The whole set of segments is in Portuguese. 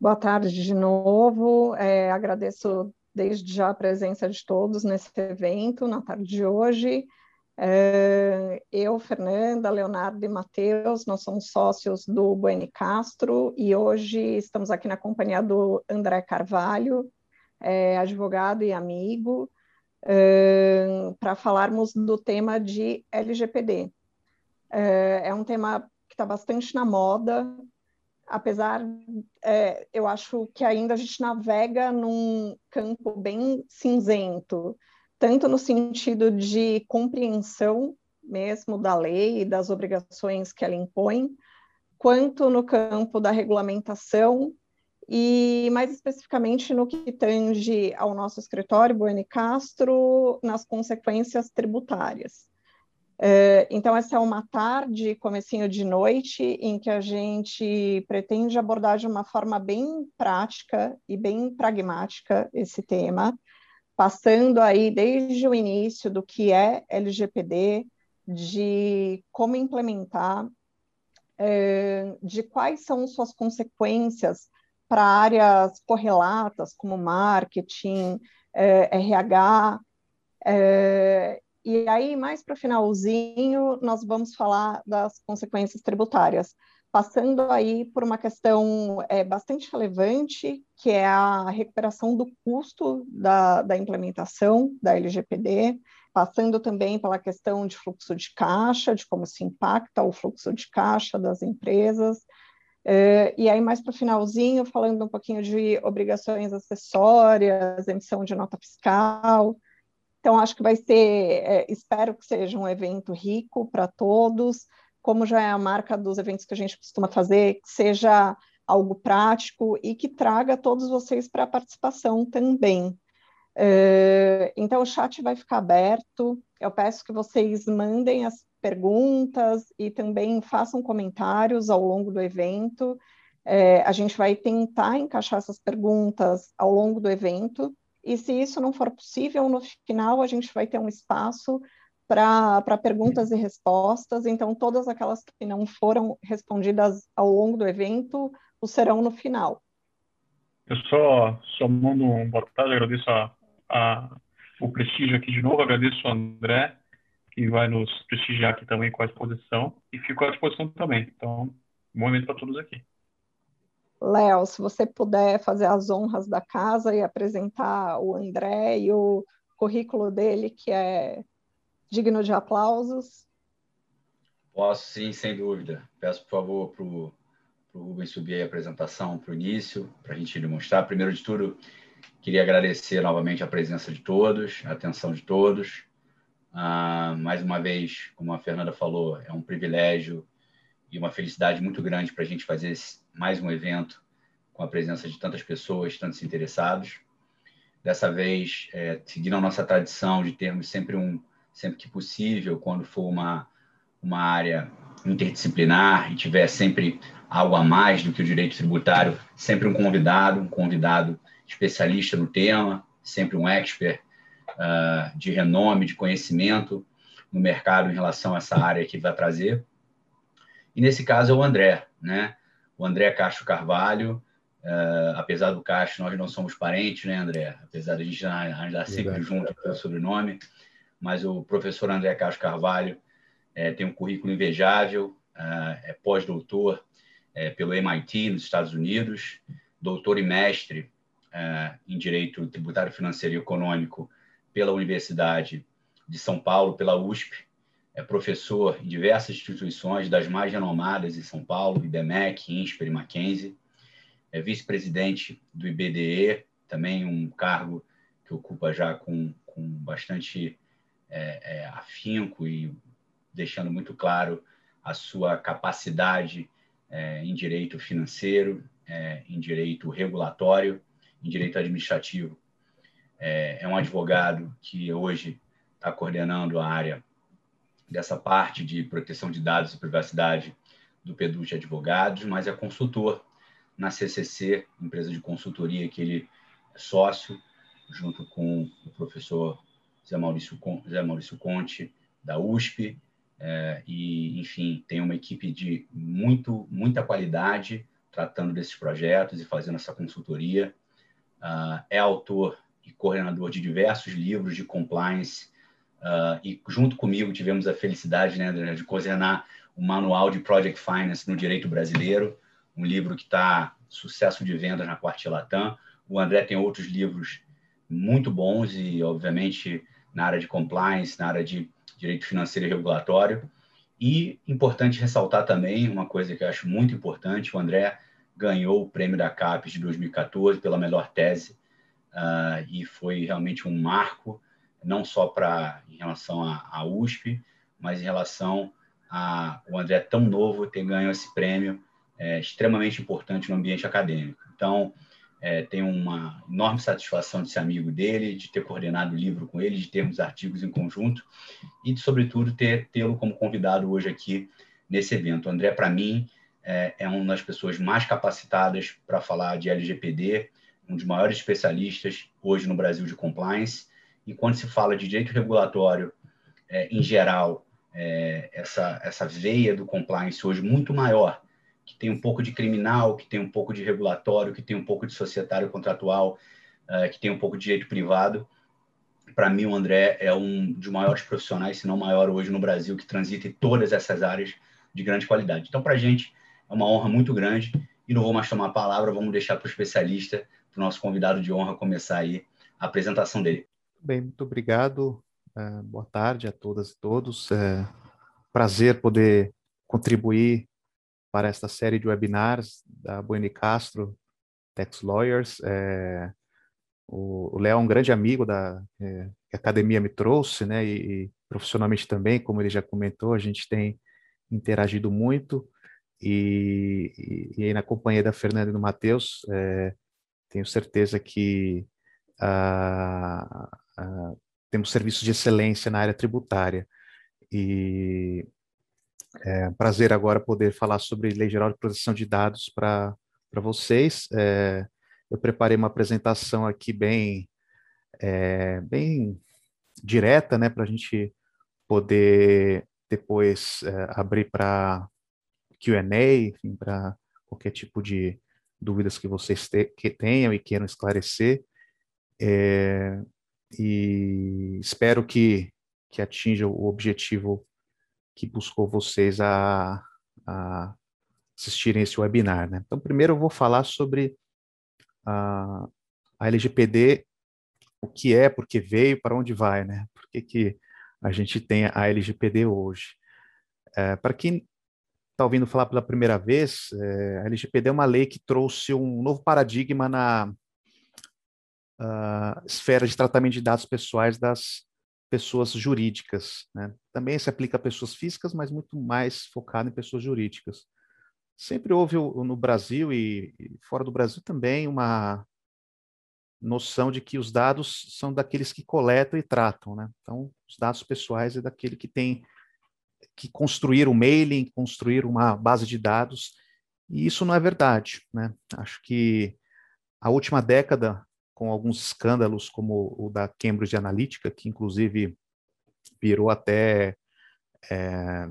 Boa tarde de novo. É, agradeço desde já a presença de todos nesse evento, na tarde de hoje. É, eu, Fernanda, Leonardo e Matheus, nós somos sócios do Buene Castro e hoje estamos aqui na companhia do André Carvalho, é, advogado e amigo, é, para falarmos do tema de LGPD. É, é um tema que está bastante na moda, apesar, é, eu acho que ainda a gente navega num campo bem cinzento, tanto no sentido de compreensão mesmo da lei e das obrigações que ela impõe, quanto no campo da regulamentação e mais especificamente no que tange ao nosso escritório, Bueno Castro, nas consequências tributárias. É, então, essa é uma tarde, comecinho de noite, em que a gente pretende abordar de uma forma bem prática e bem pragmática esse tema, passando aí desde o início do que é LGPD, de como implementar, é, de quais são suas consequências para áreas correlatas, como marketing, RH, é, e aí, mais para o finalzinho, nós vamos falar das consequências tributárias, passando aí por uma questão é, bastante relevante, que é a recuperação do custo da, da implementação da LGPD, passando também pela questão de fluxo de caixa, de como se impacta o fluxo de caixa das empresas, é, e aí, mais para o finalzinho, falando um pouquinho de obrigações acessórias, emissão de nota fiscal, então, acho que vai ser, é, espero que seja um evento rico para todos, como já é a marca dos eventos que a gente costuma fazer, que seja algo prático e que traga todos vocês para a participação também. É, então, o chat vai ficar aberto, eu peço que vocês mandem as perguntas e também façam comentários ao longo do evento. É, a gente vai tentar encaixar essas perguntas ao longo do evento, e se isso não for possível, no final a gente vai ter um espaço para perguntas e respostas, então todas aquelas que não foram respondidas ao longo do evento, o serão no final. Eu só, só mando um boa tarde, agradeço a, a, o prestígio aqui de novo, agradeço ao André, que vai nos prestigiar aqui também com a exposição, e fico à disposição também. Então, bom momento para todos aqui. Léo, se você puder fazer as honras da casa e apresentar o André e o currículo dele, que é digno de aplausos. Posso sim, sem dúvida. Peço, por favor, para o Rubens subir a apresentação para o início, para a gente demonstrar. Primeiro de tudo, queria agradecer novamente a presença de todos, a atenção de todos. Ah, mais uma vez, como a Fernanda falou, é um privilégio e uma felicidade muito grande para a gente fazer esse, mais um evento com a presença de tantas pessoas, tantos interessados. Dessa vez, é, seguindo a nossa tradição de termos sempre um, sempre que possível, quando for uma, uma área interdisciplinar e tiver sempre algo a mais do que o direito tributário, sempre um convidado, um convidado especialista no tema, sempre um expert uh, de renome, de conhecimento no mercado em relação a essa área que vai trazer. E nesse caso é o André, né? O André Castro Carvalho, uh, apesar do Castro, nós não somos parentes, né, André? Apesar de a gente andar sempre Exato. junto pelo sobrenome, mas o professor André Castro Carvalho é, tem um currículo invejável, uh, é pós-doutor é, pelo MIT, nos Estados Unidos, doutor e mestre uh, em Direito Tributário Financeiro e Econômico pela Universidade de São Paulo, pela USP, é professor em diversas instituições, das mais renomadas em São Paulo, IBMEC, INSPER e Mackenzie. É vice-presidente do IBDE, também um cargo que ocupa já com, com bastante é, é, afinco e deixando muito claro a sua capacidade é, em direito financeiro, é, em direito regulatório, em direito administrativo. É, é um advogado que hoje está coordenando a área dessa parte de proteção de dados e privacidade do PEDU de Advogados, mas é consultor na CCC, empresa de consultoria que ele é sócio, junto com o professor Zé Maurício, Zé Maurício Conte, da USP, é, e, enfim, tem uma equipe de muito, muita qualidade tratando desses projetos e fazendo essa consultoria. Uh, é autor e coordenador de diversos livros de compliance uh, e junto comigo tivemos a felicidade né, de coordenar o manual de Project Finance no direito brasileiro, um livro que está sucesso de vendas na Quartilatam. O André tem outros livros muito bons e, obviamente, na área de compliance, na área de direito financeiro e regulatório. E importante ressaltar também uma coisa que eu acho muito importante: o André ganhou o prêmio da CAPES de 2014 pela melhor tese, uh, e foi realmente um marco, não só para em relação à USP, mas em relação a o André tão novo ter ganho esse prêmio é, extremamente importante no ambiente acadêmico. Então, é, tenho uma enorme satisfação de ser amigo dele, de ter coordenado o livro com ele, de termos artigos em conjunto e, de, sobretudo, tê-lo como convidado hoje aqui nesse evento. O André, para mim, é, é uma das pessoas mais capacitadas para falar de LGPD, um dos maiores especialistas hoje no Brasil de compliance. E quando se fala de direito regulatório, é, em geral, é, essa, essa veia do compliance hoje muito maior que tem um pouco de criminal, que tem um pouco de regulatório, que tem um pouco de societário contratual, uh, que tem um pouco de direito privado. Para mim, o André é um dos maiores profissionais, se não maior hoje no Brasil, que transita em todas essas áreas de grande qualidade. Então, para a gente, é uma honra muito grande. E não vou mais tomar a palavra, vamos deixar para o especialista, para o nosso convidado de honra, começar aí a apresentação dele. Bem, muito obrigado. Uh, boa tarde a todas e todos. É prazer poder contribuir para esta série de webinars da Buene Castro Tax Lawyers. É, o Léo é um grande amigo da é, que a academia me trouxe, né? E, e, profissionalmente também, como ele já comentou, a gente tem interagido muito. E, e, e aí na companhia da Fernanda e do Matheus, tenho certeza que ah, ah, temos serviços de excelência na área tributária. E é um prazer agora poder falar sobre Lei Geral de Proteção de Dados para vocês. É, eu preparei uma apresentação aqui bem, é, bem direta, né, para a gente poder depois é, abrir para Q&A, para qualquer tipo de dúvidas que vocês te, que tenham e queiram esclarecer. É, e espero que, que atinja o objetivo que buscou vocês a, a assistirem esse webinar. Né? Então, primeiro eu vou falar sobre a, a LGPD, o que é, por que veio, para onde vai, né? Por que, que a gente tem a LGPD hoje? É, para quem está ouvindo falar pela primeira vez, é, a LGPD é uma lei que trouxe um novo paradigma na uh, esfera de tratamento de dados pessoais das pessoas jurídicas. Né? Também se aplica a pessoas físicas, mas muito mais focado em pessoas jurídicas. Sempre houve no Brasil e fora do Brasil também uma noção de que os dados são daqueles que coletam e tratam, né? Então, os dados pessoais é daquele que tem que construir um mailing, construir uma base de dados, e isso não é verdade, né? Acho que a última década com alguns escândalos, como o da Cambridge Analytica, que inclusive virou até é,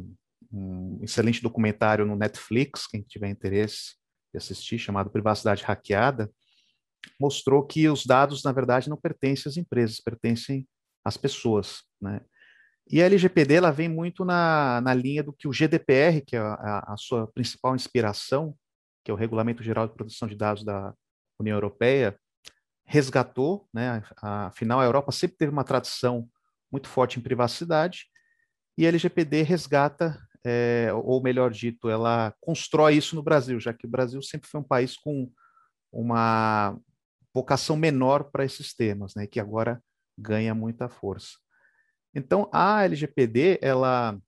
um excelente documentário no Netflix, quem tiver interesse de assistir, chamado Privacidade Hackeada, mostrou que os dados, na verdade, não pertencem às empresas, pertencem às pessoas, né? E a LGPD ela vem muito na, na linha do que o GDPR, que é a, a sua principal inspiração, que é o Regulamento Geral de Proteção de Dados da União Europeia, resgatou, né? Afinal, a Europa sempre teve uma tradição muito forte em privacidade e a LGPD resgata, é, ou melhor dito, ela constrói isso no Brasil, já que o Brasil sempre foi um país com uma vocação menor para esses temas, né? Que agora ganha muita força. Então, a LGPD ela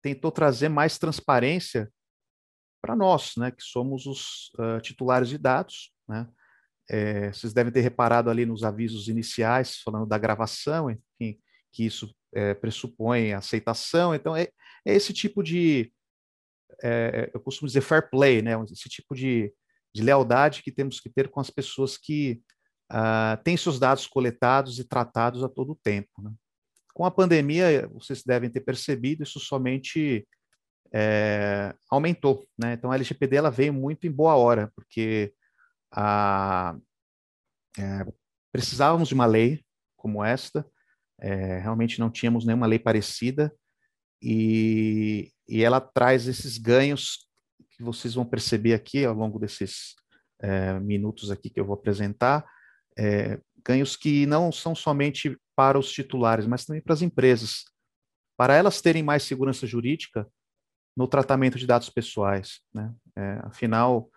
tentou trazer mais transparência para nós, né? Que somos os uh, titulares de dados, né? É, vocês devem ter reparado ali nos avisos iniciais, falando da gravação, enfim, que isso é, pressupõe aceitação. Então, é, é esse tipo de, é, eu costumo dizer fair play, né? esse tipo de, de lealdade que temos que ter com as pessoas que uh, têm seus dados coletados e tratados a todo tempo. Né? Com a pandemia, vocês devem ter percebido, isso somente aumentou. Né? Então, a LGPD ela veio muito em boa hora, porque a, é, precisávamos de uma lei como esta, é, realmente não tínhamos nenhuma lei parecida, e, e ela traz esses ganhos que vocês vão perceber aqui ao longo desses é, minutos aqui que eu vou apresentar, é, ganhos que não são somente para os titulares, mas também para as empresas, para elas terem mais segurança jurídica no tratamento de dados pessoais. Né? É, afinal,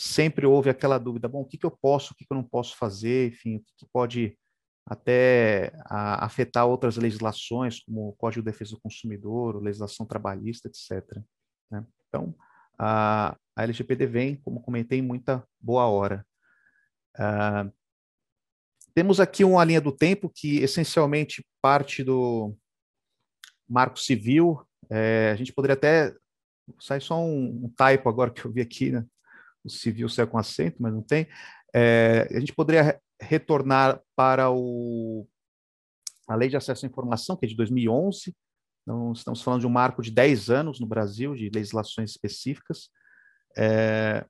sempre houve aquela dúvida: bom, o que, que eu posso, o que, que eu não posso fazer, enfim, o que, que pode até a, afetar outras legislações, como o Código de Defesa do Consumidor, legislação trabalhista, etc. Né? Então, a, a LGPD vem, como comentei, muita boa hora. Uh, temos aqui uma linha do tempo que essencialmente parte do Marco Civil. É, a gente poderia até. Sai só um, um typo agora que eu vi aqui, né? O civil saiu com acento, mas não tem. É, a gente poderia retornar para o, a Lei de Acesso à Informação, que é de 2011. Então, estamos falando de um marco de 10 anos no Brasil, de legislações específicas. É,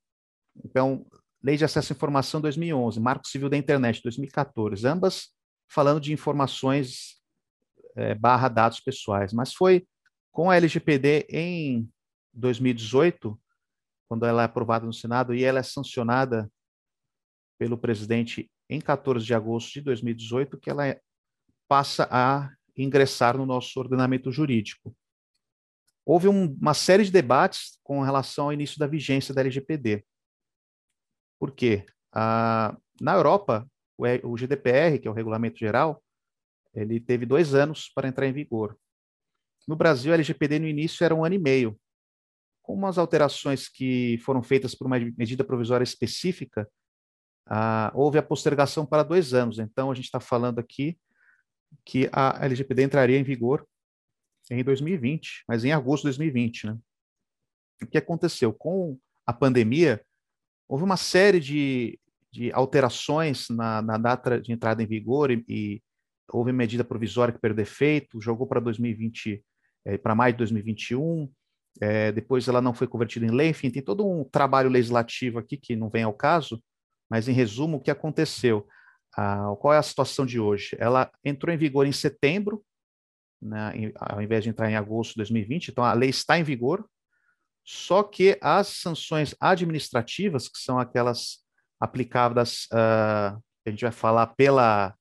então, Lei de Acesso à Informação 2011, Marco Civil da Internet 2014, ambas falando de informações é, barra dados pessoais, mas foi com a LGPD em 2018, quando ela é aprovada no Senado e ela é sancionada pelo presidente em 14 de agosto de 2018, que ela passa a ingressar no nosso ordenamento jurídico. Houve um, uma série de debates com relação ao início da vigência da LGPD. Por quê? Ah, na Europa, o, o GDPR, que é o Regulamento Geral, ele teve dois anos para entrar em vigor. No Brasil, a LGPD no início era um ano e meio. Umas alterações que foram feitas por uma medida provisória específica, ah, houve a postergação para dois anos. Então, a gente está falando aqui que a LGPD entraria em vigor em 2020, mas em agosto de 2020. Né? O que aconteceu? Com a pandemia, houve uma série de, de alterações na, na, data de entrada em vigor e, e houve medida provisória que perdeu efeito, jogou para 2020, é, para maio de 2021, é, depois ela não foi convertida em lei, enfim, tem todo um trabalho legislativo aqui que não vem ao caso, mas em resumo, o que aconteceu? Ah, qual é a situação de hoje? Ela entrou em vigor em setembro, né, em, ao invés de entrar em agosto de 2020, então a lei está em vigor, só que as sanções administrativas, que são aquelas aplicadas, uh, a gente vai falar pela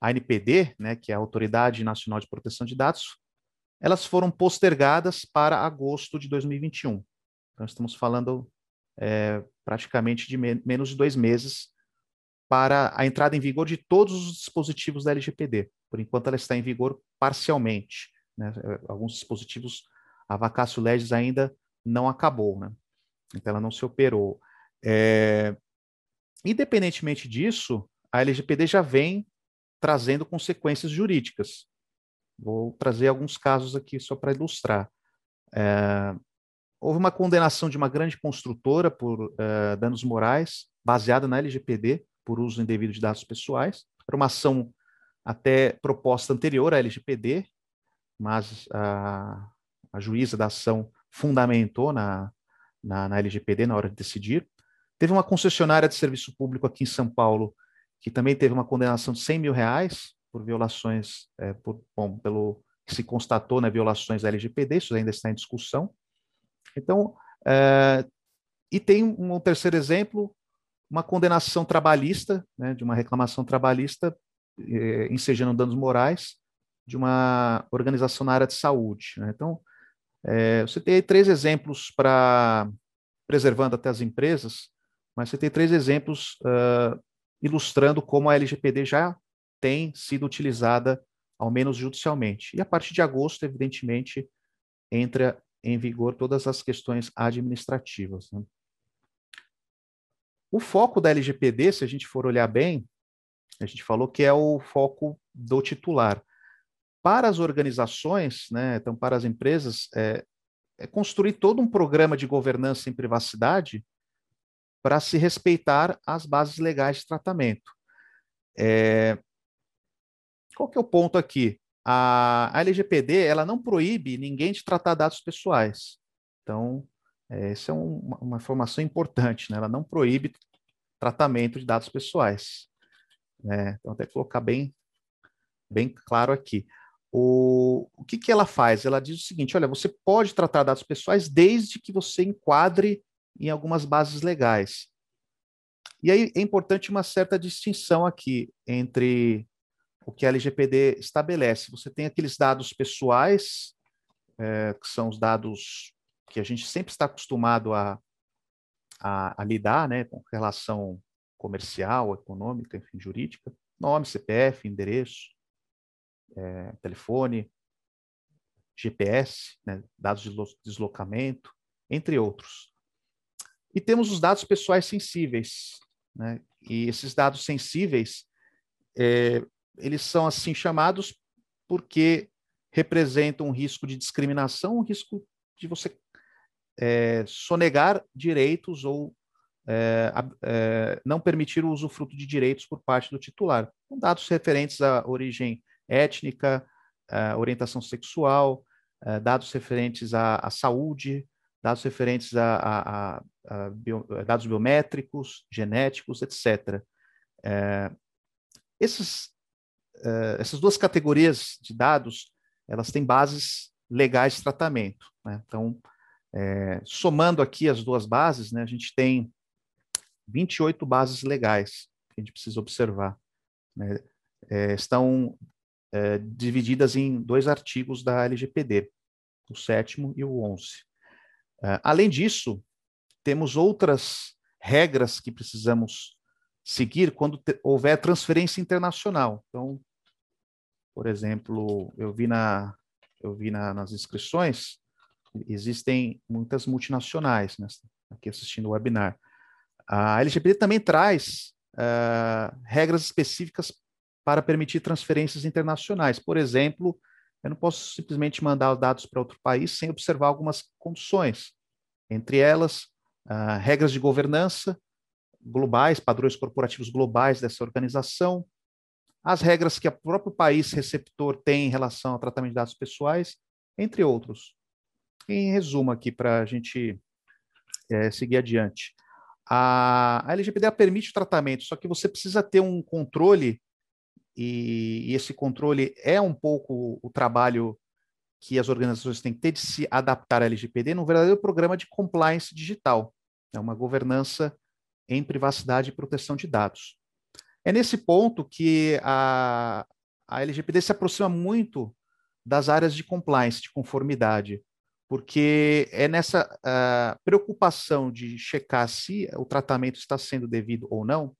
ANPD, né, que é a Autoridade Nacional de Proteção de Dados, elas foram postergadas para agosto de 2021. Então, estamos falando é, praticamente de me menos de dois meses para a entrada em vigor de todos os dispositivos da LGPD. Por enquanto, ela está em vigor parcialmente. Né? Alguns dispositivos, a vacácio legis ainda não acabou, né? Então ela não se operou. É... Independentemente disso, a LGPD já vem trazendo consequências jurídicas. Vou trazer alguns casos aqui só para ilustrar. É... Houve uma condenação de uma grande construtora por é, danos morais, baseada na LGPD, por uso indevido de dados pessoais. Era uma ação até proposta anterior à LGPD, mas a, a juíza da ação fundamentou na, na, na LGPD na hora de decidir. Teve uma concessionária de serviço público aqui em São Paulo que também teve uma condenação de 100 mil reais por violações, é, por, bom, pelo se constatou, né, violações da LGPD, isso ainda está em discussão. Então, é, e tem um terceiro exemplo, uma condenação trabalhista, né, de uma reclamação trabalhista, é, ensejando danos morais, de uma organização na área de saúde. Né? Então, é, você tem três exemplos para preservando até as empresas, mas você tem três exemplos uh, ilustrando como a LGPD já tem sido utilizada, ao menos judicialmente. E a partir de agosto, evidentemente, entra em vigor todas as questões administrativas. Né? O foco da LGPD, se a gente for olhar bem, a gente falou que é o foco do titular. Para as organizações, né, então para as empresas, é, é construir todo um programa de governança em privacidade para se respeitar as bases legais de tratamento. É, qual que é o ponto aqui? A, a LGPD ela não proíbe ninguém de tratar dados pessoais. Então, é, essa é um, uma, informação importante, né? ela não proíbe tratamento de dados pessoais. Né? Então, até colocar bem, bem claro aqui. O, o que, que ela faz? Ela diz o seguinte: olha, você pode tratar dados pessoais desde que você enquadre em algumas bases legais. E aí é importante uma certa distinção aqui entre o que a LGPD estabelece. Você tem aqueles dados pessoais, é, que são os dados que a gente sempre está acostumado a, a, a, lidar, né, com relação comercial, econômica, enfim, jurídica, nome, CPF, endereço, é, telefone, GPS, né, dados de deslocamento, entre outros. E temos os dados pessoais sensíveis, né? E esses dados sensíveis, é, eles são assim chamados porque representam um risco de discriminação, um risco de você é, sonegar direitos ou é, é, não permitir o usufruto de direitos por parte do titular. Com dados referentes à origem étnica, à orientação sexual, dados referentes à, à saúde, dados referentes a, a, a, a bio, dados biométricos, genéticos, etc. É, esses, é, essas duas categorias de dados, elas têm bases legais de tratamento. Né? Então, é, somando aqui as duas bases, né, a gente tem 28 bases legais que a gente precisa observar. Né? É, estão é, divididas em dois artigos da LGPD, o sétimo e o 11. Uh, além disso, temos outras regras que precisamos seguir quando houver transferência internacional. Então, por exemplo, eu vi, na, eu vi na, nas inscrições, existem muitas multinacionais né, aqui assistindo o webinar. A LGBT também traz uh, regras específicas para permitir transferências internacionais. Por exemplo, eu não posso simplesmente mandar os dados para outro país sem observar algumas condições. Entre elas, uh, regras de governança globais, padrões corporativos globais dessa organização, as regras que o próprio país receptor tem em relação ao tratamento de dados pessoais, entre outros. Em resumo aqui, para a gente é, seguir adiante. A, a LGPD permite o tratamento, só que você precisa ter um controle e, e esse controle é um pouco o trabalho que as organizações têm que ter de se adaptar à LGPD num verdadeiro programa de compliance digital, é uma governança em privacidade e proteção de dados. É nesse ponto que a, a LGPD se aproxima muito das áreas de compliance, de conformidade, porque é nessa uh, preocupação de checar se o tratamento está sendo devido ou não,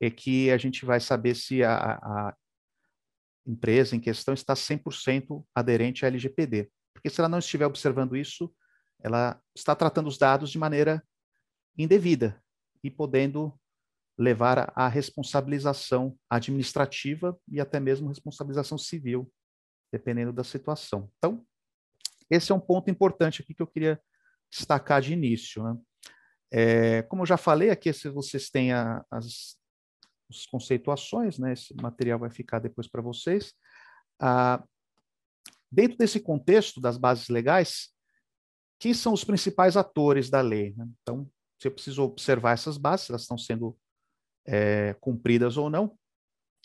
é que a gente vai saber se a, a empresa em questão está 100% aderente à LGPD. Porque se ela não estiver observando isso, ela está tratando os dados de maneira indevida e podendo levar à responsabilização administrativa e até mesmo responsabilização civil, dependendo da situação. Então, esse é um ponto importante aqui que eu queria destacar de início. Né? É, como eu já falei, aqui se vocês têm a, as, as conceituações, né? esse material vai ficar depois para vocês. Ah, dentro desse contexto das bases legais, quem são os principais atores da lei? Né? Então, você precisa observar essas bases, elas estão sendo é, cumpridas ou não.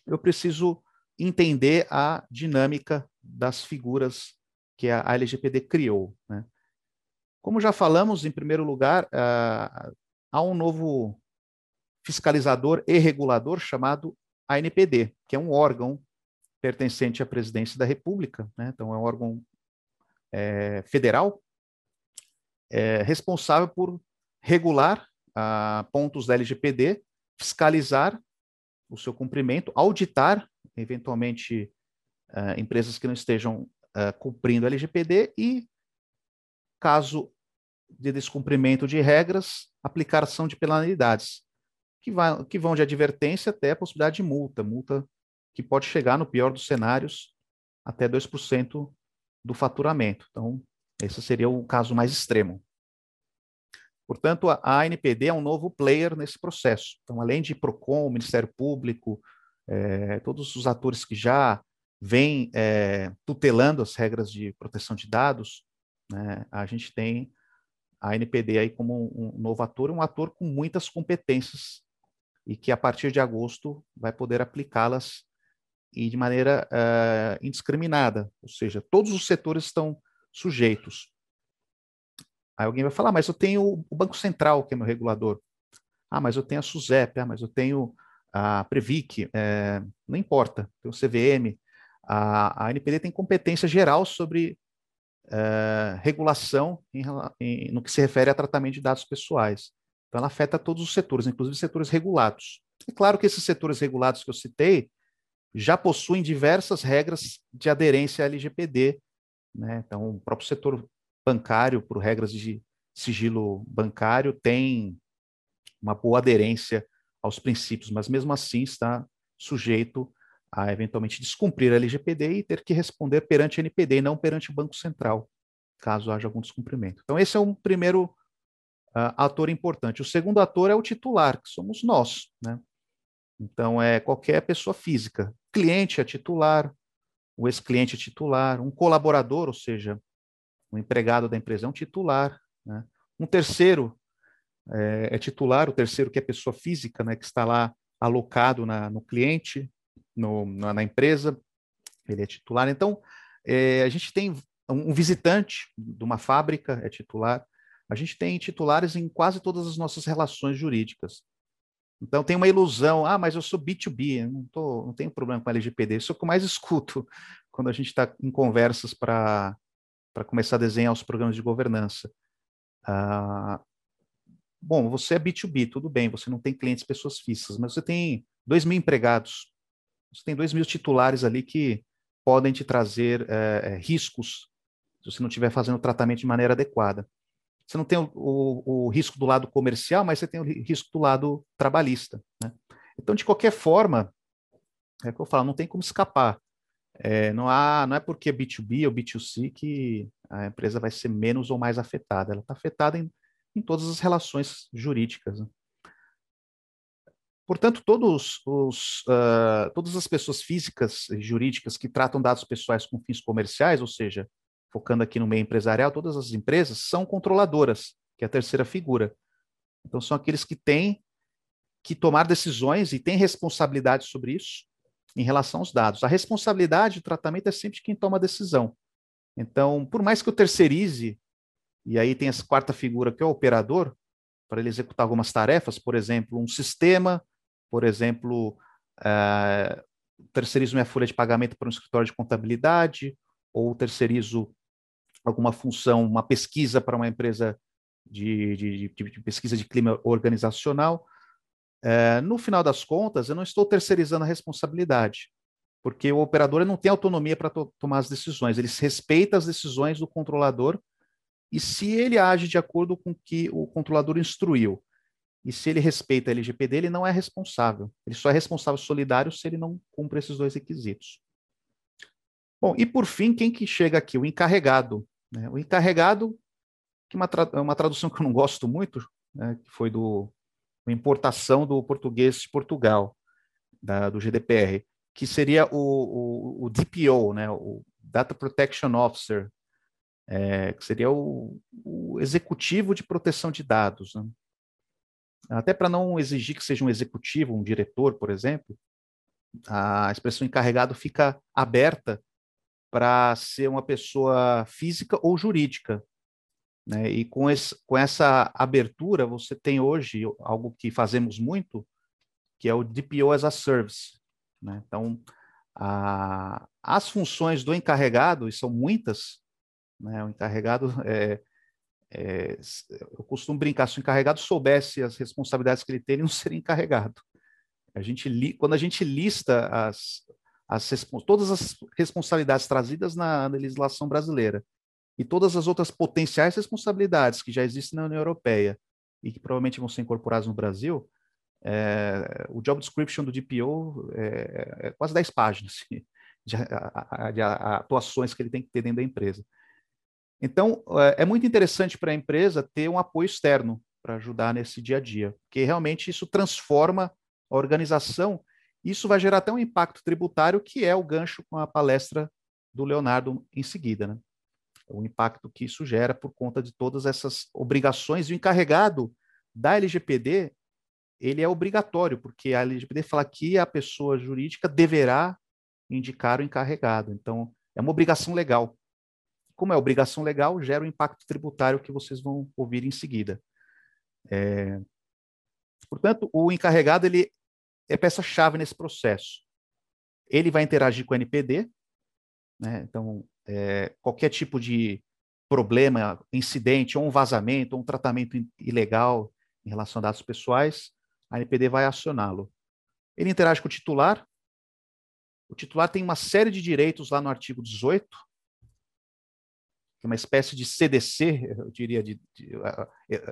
Eu preciso entender a dinâmica das figuras que a LGPD criou. Né? Como já falamos, em primeiro lugar, ah, há um novo fiscalizador e regulador chamado ANPD, que é um órgão pertencente à presidência da República, né? então é um órgão é, federal, é, responsável por regular ah, pontos da LGPD, fiscalizar o seu cumprimento, auditar, eventualmente, ah, empresas que não estejam ah, cumprindo a LGPD e, caso de descumprimento de regras, aplicar ação de penalidades que, vai, que vão de advertência até a possibilidade de multa, multa que pode chegar, no pior dos cenários, até 2% do faturamento. Então, esse seria o caso mais extremo. Portanto, a ANPD é um novo player nesse processo. Então, além de PROCON, Ministério Público, é, todos os atores que já vêm é, tutelando as regras de proteção de dados, né, a gente tem a NPD aí como um, novo ator, um ator com muitas competências e que a partir de agosto vai poder aplicá-las e de maneira uh, indiscriminada, ou seja, todos os setores estão sujeitos. Aí alguém vai falar, ah, mas eu tenho o Banco Central, que é meu regulador. Ah, mas eu tenho a SUSEP, ah, mas eu tenho a Previc, é, não importa, tem o CVM. A, a NPD tem competência geral sobre é, regulação em, em, no que se refere a tratamento de dados pessoais. Então, ela afeta todos os setores, inclusive setores regulados. É claro que esses setores regulados que eu citei já possuem diversas regras de aderência à LGPD. Né? Então, o próprio setor bancário, por regras de sigilo bancário, tem uma boa aderência aos princípios, mas mesmo assim está sujeito a eventualmente descumprir a LGPD e ter que responder perante a NPD e não perante o Banco Central, caso haja algum descumprimento. Então, esse é um primeiro uh, ator importante. O segundo ator é o titular, que somos nós. Né? Então, é qualquer pessoa física. Cliente é titular, o ex-cliente é titular, um colaborador, ou seja, um empregado da empresa é um titular. Né? Um terceiro é, é, titular, o terceiro que é pessoa física, né, que está lá alocado na, no cliente, no, na, na, empresa, ele é titular. Então, é, a gente tem um visitante de uma fábrica, é titular. A gente tem titulares em quase todas as nossas relações jurídicas. Então, tem uma ilusão, ah, mas eu sou B2B, não, tô, não tenho problema com LGPD. Isso é o que eu mais escuto quando a gente está em conversas para começar a desenhar os programas de governança. Ah, bom, você é B2B, tudo bem, você não tem clientes pessoas físicas, mas você tem dois mil empregados, você tem dois mil titulares ali que podem te trazer é, riscos se você não estiver fazendo o tratamento de maneira adequada. Você não tem o, o, o, risco do lado comercial, mas você tem o risco do lado trabalhista. Né? Então, de qualquer forma, é o que eu falo, não tem como escapar. É, não, há, não é porque é B2B ou B2C que a empresa vai ser menos ou mais afetada. Ela está afetada em, em todas as relações jurídicas. Né? Portanto, todos os, uh, todas as pessoas físicas e jurídicas que tratam dados pessoais com fins comerciais, ou seja, focando aqui no meio empresarial, todas as empresas são controladoras, que é a terceira figura. Então, são aqueles que têm que tomar decisões e têm responsabilidade sobre isso em relação aos dados. A responsabilidade de tratamento é sempre de quem toma a decisão. Então, por mais que eu terceirize e aí tem essa quarta figura que é o operador, para ele executar algumas tarefas, por exemplo, um sistema, por exemplo, uh, terceirizo minha folha de pagamento para um escritório de contabilidade, ou terceirizo alguma função, uma pesquisa para uma empresa de, de, de, de pesquisa de clima organizacional. Uh, no final das contas, eu não estou terceirizando a responsabilidade, porque o operador não tem autonomia para to tomar as decisões, ele respeita as decisões do controlador e se ele age de acordo com o que o controlador instruiu, e se ele respeita a LGPD, ele não é responsável. Ele só é responsável solidário se ele não cumpre esses dois requisitos. Bom, e por fim, quem que chega aqui? O encarregado. Né? O encarregado, que é uma, tra uma tradução que eu não gosto muito, né, que foi do importação do português de Portugal, da, do GDPR, que seria o, o, o DPO, né, o Data Protection Officer, é, que seria o, o, executivo de proteção de dados. Né? Até para não exigir que seja um executivo, um diretor, por exemplo, a expressão encarregado fica aberta para ser uma pessoa física ou jurídica. Né? E com, esse, com essa abertura, você tem hoje algo que fazemos muito, que é o DPO as a Service. Né? Então, a, as funções do encarregado, e são muitas, né? O encarregado, é, é, eu costumo brincar, se o encarregado soubesse as responsabilidades que ele tem, ele não seria encarregado. A gente li, quando a gente lista as, as, todas as responsabilidades trazidas na, na legislação brasileira e todas as outras potenciais responsabilidades que já existem na União Europeia e que provavelmente vão ser incorporadas no Brasil, é, o job description do DPO é, é quase 10 páginas de, de, atuações que ele tem que ter dentro da empresa. Então, é, é muito interessante para a empresa ter um apoio externo para ajudar nesse dia a dia, porque realmente isso transforma a organização. Isso vai gerar até um impacto tributário, que é o gancho com a palestra do Leonardo em seguida. Né? O impacto que isso gera por conta de todas essas obrigações. E o encarregado da LGPD, ele é obrigatório, porque a LGPD fala que a pessoa jurídica deverá indicar o encarregado. Então, é uma obrigação legal. Como é obrigação legal, gera o impacto tributário que vocês vão ouvir em seguida. É... Portanto, o encarregado ele é peça-chave nesse processo. Ele vai interagir com o NPD, né? então, é, qualquer tipo de problema, incidente, ou um vazamento, ou um tratamento ilegal em relação a dados pessoais, a NPD vai acioná-lo. Ele interage com o titular. O titular tem uma série de direitos lá no artigo 18, que é uma espécie de CDC, eu diria, de, de, uh,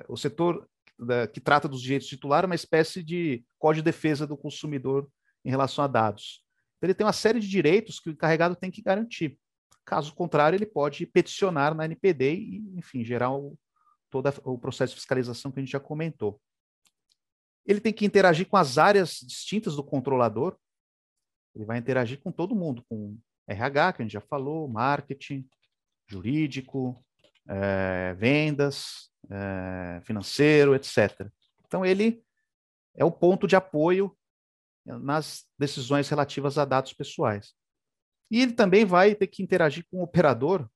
o setor da, que trata dos direitos titular é uma espécie de código de defesa do consumidor em relação a dados. Então, ele tem uma série de direitos que o encarregado tem que garantir. Caso contrário, ele pode peticionar na NPD e, enfim, gerar o, todo o processo de fiscalização que a gente já comentou. Ele tem que interagir com as áreas distintas do controlador. Ele vai interagir com todo mundo, com RH, que a gente já falou, marketing, jurídico, é, vendas, é, financeiro, etc. Então, ele é o ponto de apoio nas decisões relativas a dados pessoais. E ele também vai ter que interagir com o operador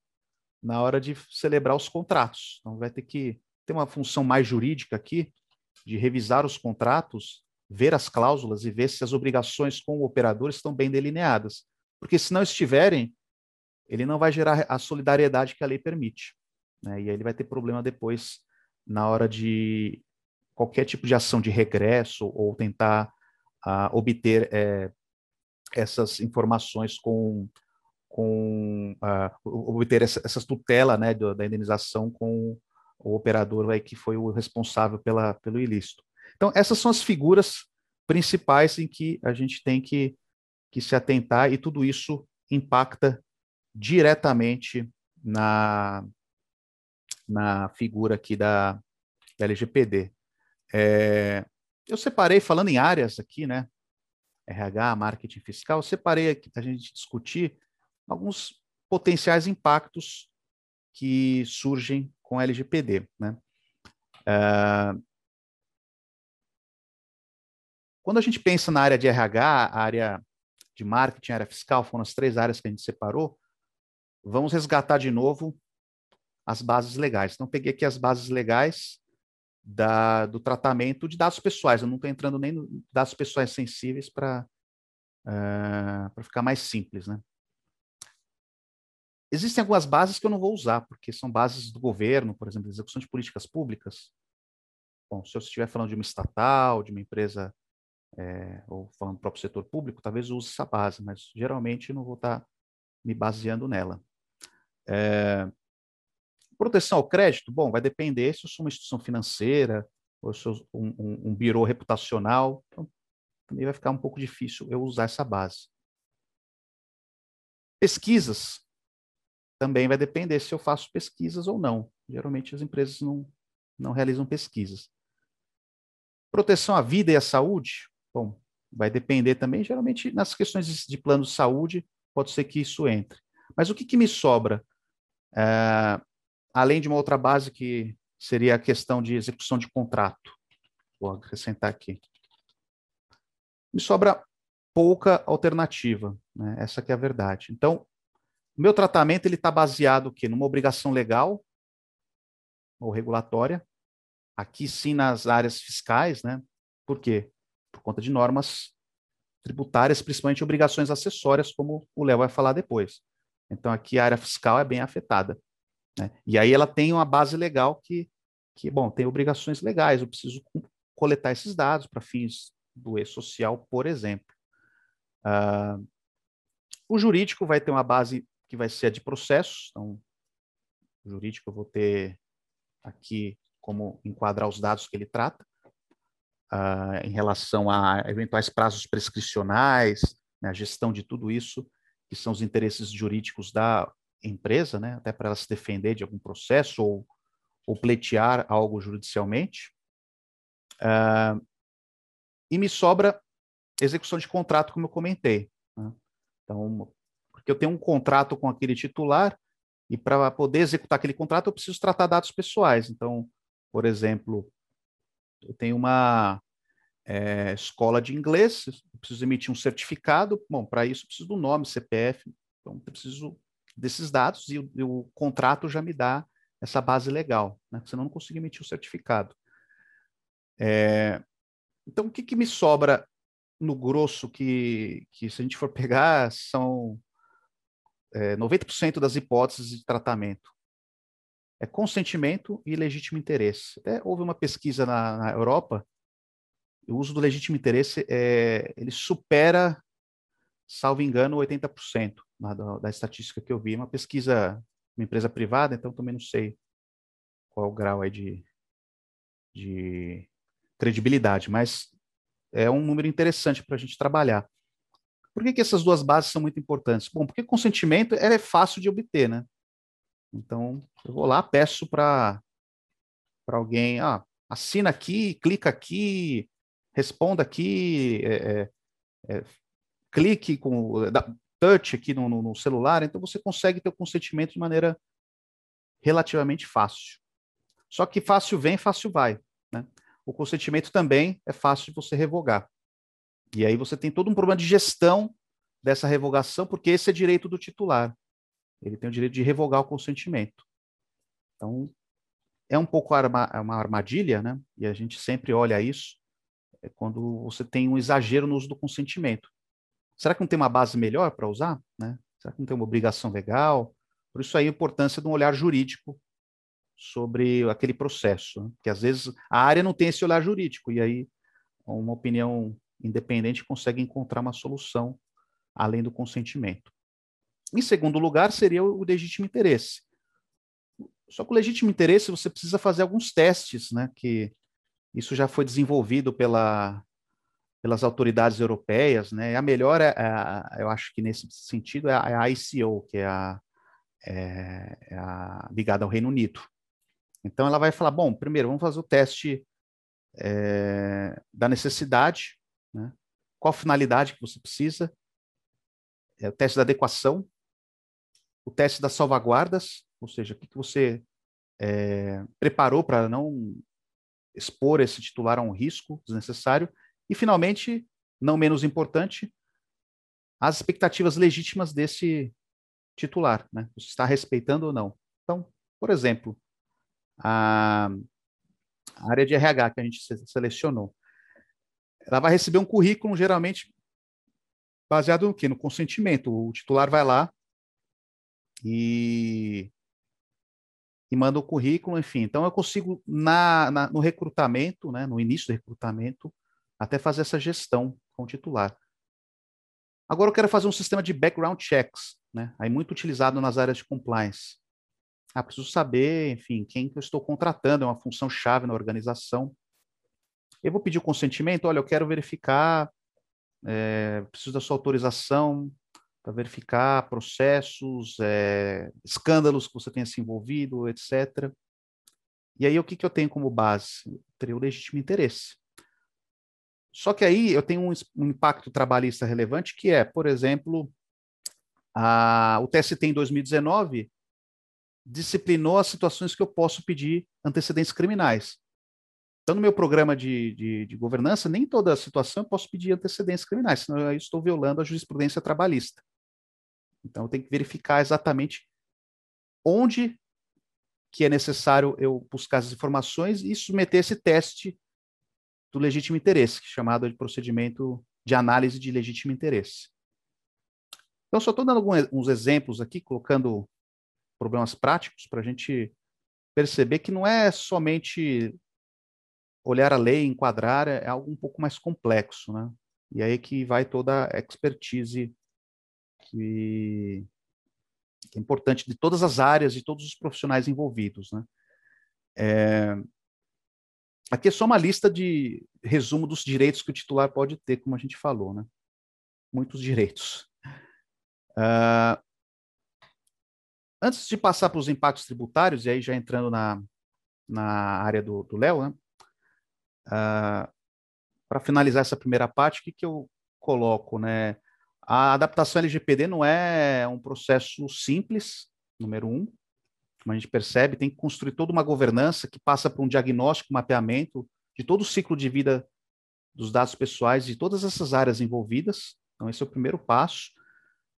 na hora de celebrar os contratos. Então, vai ter que ter uma função mais jurídica aqui, de revisar os contratos, ver as cláusulas e ver se as obrigações com o operador estão bem delineadas. Porque se não estiverem, ele não vai gerar a solidariedade que a lei permite. Né? E aí ele vai ter problema depois na hora de qualquer tipo de ação de regresso ou tentar uh, obter é, essas informações com, com uh, obter essa, essas tutela né, da indenização com o operador aí, que foi o responsável pela, pelo ilícito. Então, essas são as figuras principais em que a gente tem que, que se atentar, e tudo isso impacta diretamente na, na figura aqui da, da LGPD. É, eu separei, falando em áreas aqui, né? RH, marketing fiscal, separei aqui a gente discutir alguns potenciais impactos que surgem com a LGPD, né? É, quando a gente pensa na área de RH, área de marketing, área fiscal, foram as três áreas que a gente separou, vamos resgatar de novo as bases legais. Então, peguei aqui as bases legais da, do tratamento de dados pessoais. Eu não estou entrando nem nos dados pessoais sensíveis para uh, eh, ficar mais simples. Né? Existem algumas bases que eu não vou usar, porque são bases do governo, por exemplo, execução de políticas públicas. Bom, se eu estiver falando de uma estatal, de uma empresa, é, ou falando do próprio setor público, talvez eu use essa base, mas geralmente eu não vou estar me baseando nela. É, Proteção ao crédito, bom, vai depender se eu sou uma instituição financeira ou se eu sou um, um, um birô reputacional, então também vai ficar um pouco difícil eu usar essa base. Pesquisas, também vai depender se eu faço pesquisas ou não. Geralmente as empresas não, não realizam pesquisas. Proteção à vida e à saúde, bom, vai depender também, geralmente nas questões de plano de saúde, pode ser que isso entre. Mas o que, que me sobra? É, além de uma outra base que seria a questão de execução de contrato. Vou acrescentar aqui. Me sobra pouca alternativa, né? essa que é a verdade. Então, o meu tratamento ele está baseado aqui numa obrigação legal ou regulatória, aqui sim nas áreas fiscais, né? Por quê? Por conta de normas tributárias, principalmente obrigações acessórias, como o Léo vai falar depois. Então, aqui a área fiscal é bem afetada. Né? E aí ela tem uma base legal que, que, bom, tem obrigações legais, eu preciso coletar esses dados para fins do e-social, por exemplo. Uh, o jurídico vai ter uma base que vai ser a de processos, então, o jurídico eu vou ter aqui como enquadrar os dados que ele trata, uh, em relação a eventuais prazos prescricionais, né, a gestão de tudo isso, que são os interesses jurídicos da empresa, né, até para ela se defender de algum processo ou, ou pleitear algo judicialmente. Uh, e me sobra execução de contrato, como eu comentei. Né? Então, porque eu tenho um contrato com aquele titular, E para poder executar aquele contrato, eu preciso tratar dados pessoais. Então, por exemplo, eu tenho uma é, escola de inglês, preciso emitir um certificado. Bom, para isso eu preciso do nome, CPF. Então, eu preciso desses dados e o, e o contrato já me dá essa base legal, né? senão eu não consigo emitir o certificado. É, então, o que, que, me sobra no grosso que, que, se a gente for pegar, são é, 90% das hipóteses de tratamento. É consentimento e legítimo interesse. Até houve uma pesquisa na, na Europa, o uso do legítimo interesse, é, ele supera, salvo engano, 80% na, da, da estatística que eu vi. Uma pesquisa, uma empresa privada, então também não sei qual é o grau aí de, de credibilidade, mas é um número interessante para a gente trabalhar. Por que, que essas duas bases são muito importantes? Bom, porque consentimento é fácil de obter, né? Então, eu vou lá, peço para alguém, ah, assina aqui, clica aqui, responda aqui, é, é, é, clique com da, touch aqui no, no, no, celular, então você consegue ter o consentimento de maneira relativamente fácil. Só que fácil vem, fácil vai. Né? O consentimento também é fácil de você revogar. E aí você tem todo um problema de gestão dessa revogação, porque esse é direito do titular. Ele tem o direito de revogar o consentimento. Então, é um pouco uma armadilha, né? E a gente sempre olha isso é quando você tem um exagero no uso do consentimento. Será que não tem uma base melhor para usar? Né? Será que não tem uma obrigação legal? Por isso aí a importância de um olhar jurídico sobre aquele processo, né? que às vezes a área não tem esse olhar jurídico e aí uma opinião independente consegue encontrar uma solução além do consentimento. Em segundo lugar, seria o legítimo interesse. Só que o legítimo interesse você precisa fazer alguns testes, né? Que isso já foi desenvolvido pela, pelas autoridades europeias, né? A melhor, é, é, eu acho que nesse sentido, é a, é ICO, que é a, é, é a ligada ao Reino Unido. Então ela vai falar, bom, primeiro vamos fazer o teste é, da necessidade, né? qual finalidade que você precisa, é o teste da adequação, o teste das salvaguardas, ou seja, o que, que você preparou para não expor esse titular a um risco desnecessário, e, finalmente, não menos importante, as expectativas legítimas desse titular, né? Você está respeitando ou não. Então, por exemplo, a, área de RH que a gente selecionou, ela vai receber um currículo geralmente baseado no quê? No consentimento. O titular vai lá e, e manda o currículo, enfim. Então eu consigo na, na, no recrutamento, né, no início do recrutamento, até fazer essa gestão com o titular. Agora eu quero fazer um sistema de background checks, né? Aí muito utilizado nas áreas de compliance. Ah, preciso saber, enfim, quem que eu estou contratando, é uma função chave na organização. Eu vou pedir o consentimento, olha, eu quero verificar, é, preciso da sua autorização para verificar processos, é, escândalos que você tenha se envolvido, etc. E aí o que, que eu tenho como base? Eu teria o legítimo interesse. Só que aí eu tenho um, um impacto trabalhista relevante, que é, por exemplo, a, o TST em 2019 disciplinou as situações que eu posso pedir antecedentes criminais. Então, no meu programa de, de, de, governança, nem toda situação eu posso pedir antecedentes criminais, senão eu estou violando a jurisprudência trabalhista. Então, eu tenho que verificar exatamente onde que é necessário eu buscar as informações e submeter esse teste do legítimo interesse, é chamado de procedimento de análise de legítimo interesse. Então, só estou dando alguns exemplos aqui, colocando problemas práticos para a gente perceber que não é somente olhar a lei, enquadrar, é algo um pouco mais complexo, né? E aí que vai toda a expertise que, é importante de todas as áreas, de todos os profissionais envolvidos, né? É, aqui é só uma lista de resumo dos direitos que o titular pode ter, como a gente falou, né? Muitos direitos. Uh, antes de passar para os impactos tributários, e aí já entrando na, na área do Léo, né? Uh, para finalizar essa primeira parte, o que, que eu coloco, né? A adaptação LGPD não é um processo simples, número um. Como a gente percebe, tem que construir toda uma governança que passa por um diagnóstico, mapeamento de todo o ciclo de vida dos dados pessoais de todas essas áreas envolvidas. Então, esse é o primeiro passo.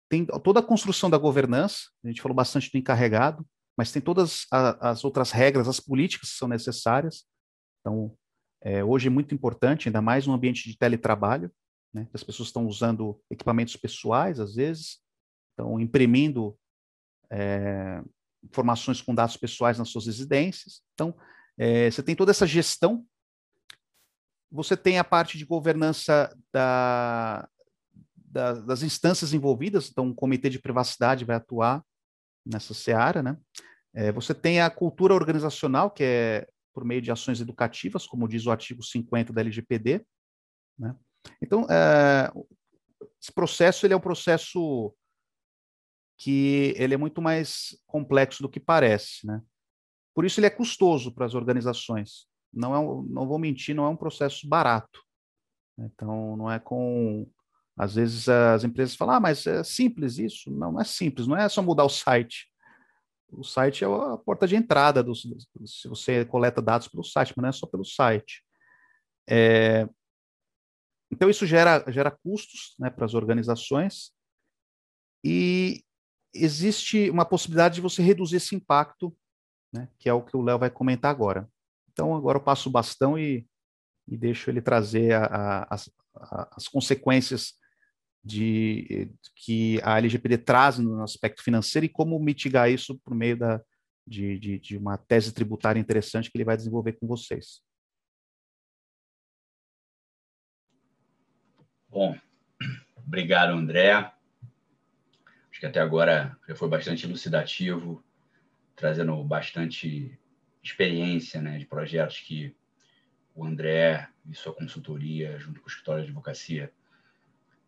Tem toda a construção da governança, a gente falou bastante do encarregado, mas tem todas as outras regras, as políticas que são necessárias. Então, é, hoje é muito importante, ainda mais no ambiente de teletrabalho, né? As pessoas estão usando equipamentos pessoais, às vezes, estão imprimindo é, informações com dados pessoais nas suas residências. Então, é, você tem toda essa gestão. Você tem a parte de governança da, da, das instâncias envolvidas, então o Comitê de Privacidade vai atuar nessa seara, né? É, você tem a cultura organizacional, que é por meio de ações educativas, como diz o artigo 50 da LGPD, né? Então, é, esse processo ele é um processo que ele é muito mais complexo do que parece, né? Por isso ele é custoso para as organizações. Não é, não vou mentir, não é um processo barato. Então, não é com às vezes as empresas falam, ah, mas é simples isso. Não, não é simples, não é só mudar o site. O site é a porta de entrada, do, se você coleta dados pelo site, mas não é só pelo site. É, então, isso gera, gera custos né, para as organizações e existe uma possibilidade de você reduzir esse impacto, né, que é o que o Léo vai comentar agora. Então, agora eu passo o bastão e, e deixo ele trazer a, a, as, a, as consequências de, que a LGPD traz no aspecto financeiro e como mitigar isso por meio da, de, de, de uma tese tributária interessante que ele vai desenvolver com vocês. Bom, obrigado, André. Acho que até agora já foi bastante elucidativo, trazendo bastante experiência né, de projetos que o André e sua consultoria, junto com o escritório de advocacia,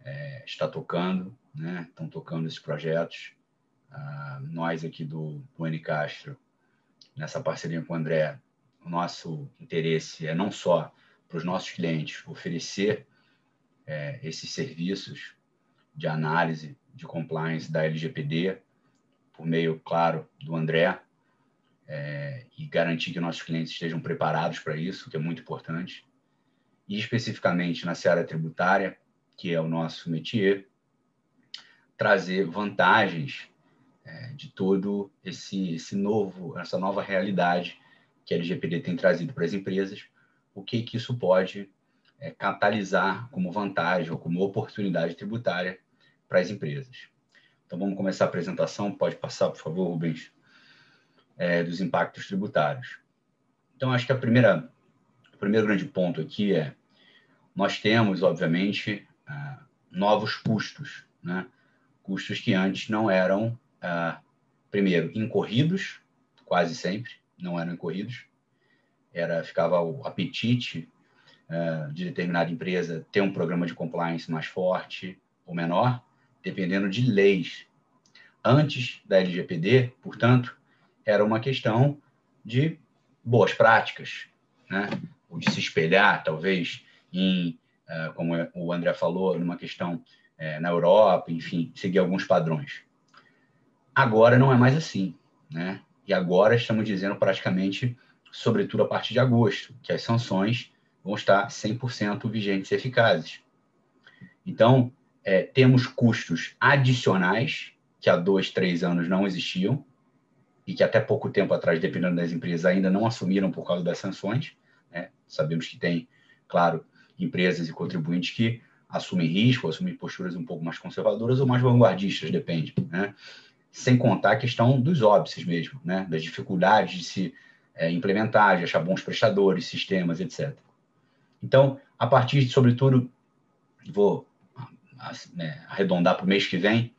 é, está tocando, né? estão tocando esses projetos. Ah, nós aqui do, do N Castro, nessa parceria com o André, o nosso interesse é não só para os nossos clientes oferecer é, esses serviços de análise de compliance da LGPD, por meio, claro, do André, é, e garantir que nossos clientes estejam preparados para isso, que é muito importante. E especificamente na seara tributária, que é o nosso métier, trazer vantagens é, de todo esse, esse novo, essa nova realidade que a LGPD tem trazido para as empresas, o que que isso pode é, catalisar como vantagem ou como oportunidade tributária para as empresas. Então, vamos começar a apresentação. Pode passar, por favor, Rubens, é, dos impactos tributários. Então, acho que a primeira, o primeiro grande ponto aqui é nós temos, obviamente, uh, novos custos, né? custos que antes não eram, uh, primeiro, incorridos, quase sempre, não eram incorridos, era ficava o apetite uh, de determinada empresa ter um programa de compliance mais forte ou menor, dependendo de leis. Antes da LGPD, portanto, era uma questão de boas práticas, né? ou de se espelhar, talvez, em, uh, como o André falou, numa questão uh, na Europa, enfim, seguir alguns padrões. Agora não é mais assim, né? E agora estamos dizendo praticamente, sobretudo a partir de agosto, que as sanções vão estar 100% vigentes e eficazes. Então, é, temos custos adicionais que há dois, três anos não existiam e que até pouco tempo atrás, dependendo das empresas, ainda não assumiram por causa das sanções. Né? Sabemos que tem, claro, empresas e contribuintes que assumem risco, assumem posturas um pouco mais conservadoras ou mais vanguardistas, depende. Né? Sem contar a questão dos óbices mesmo, né? das dificuldades de se é, implementar, de achar bons prestadores, sistemas, etc. Então, a partir de, sobretudo, vou né, arredondar para o mês que vem,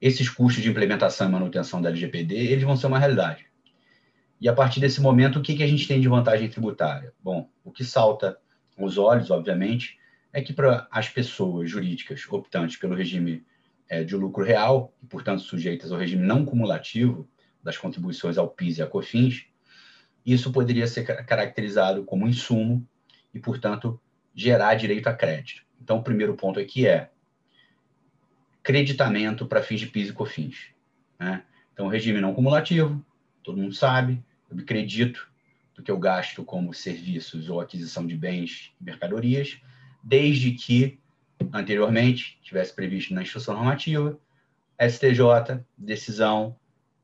esses custos de implementação e manutenção da LGPD, eles vão ser uma realidade. E a partir desse momento, o que, que a gente tem de vantagem tributária? Bom, o que salta aos olhos, obviamente, é que para as pessoas jurídicas optantes pelo regime é, de lucro real, e, portanto, sujeitas ao regime não cumulativo das contribuições ao PIS e à COFINS, isso poderia ser caracterizado como insumo e, portanto, gerar direito a crédito. Então, o primeiro ponto aqui é creditamento para fins de PIS e COFINS. Né? Então, regime não cumulativo, todo mundo sabe, eu me acredito do que eu gasto como serviços ou aquisição de bens e mercadorias, desde que anteriormente tivesse previsto na instrução normativa, STJ, decisão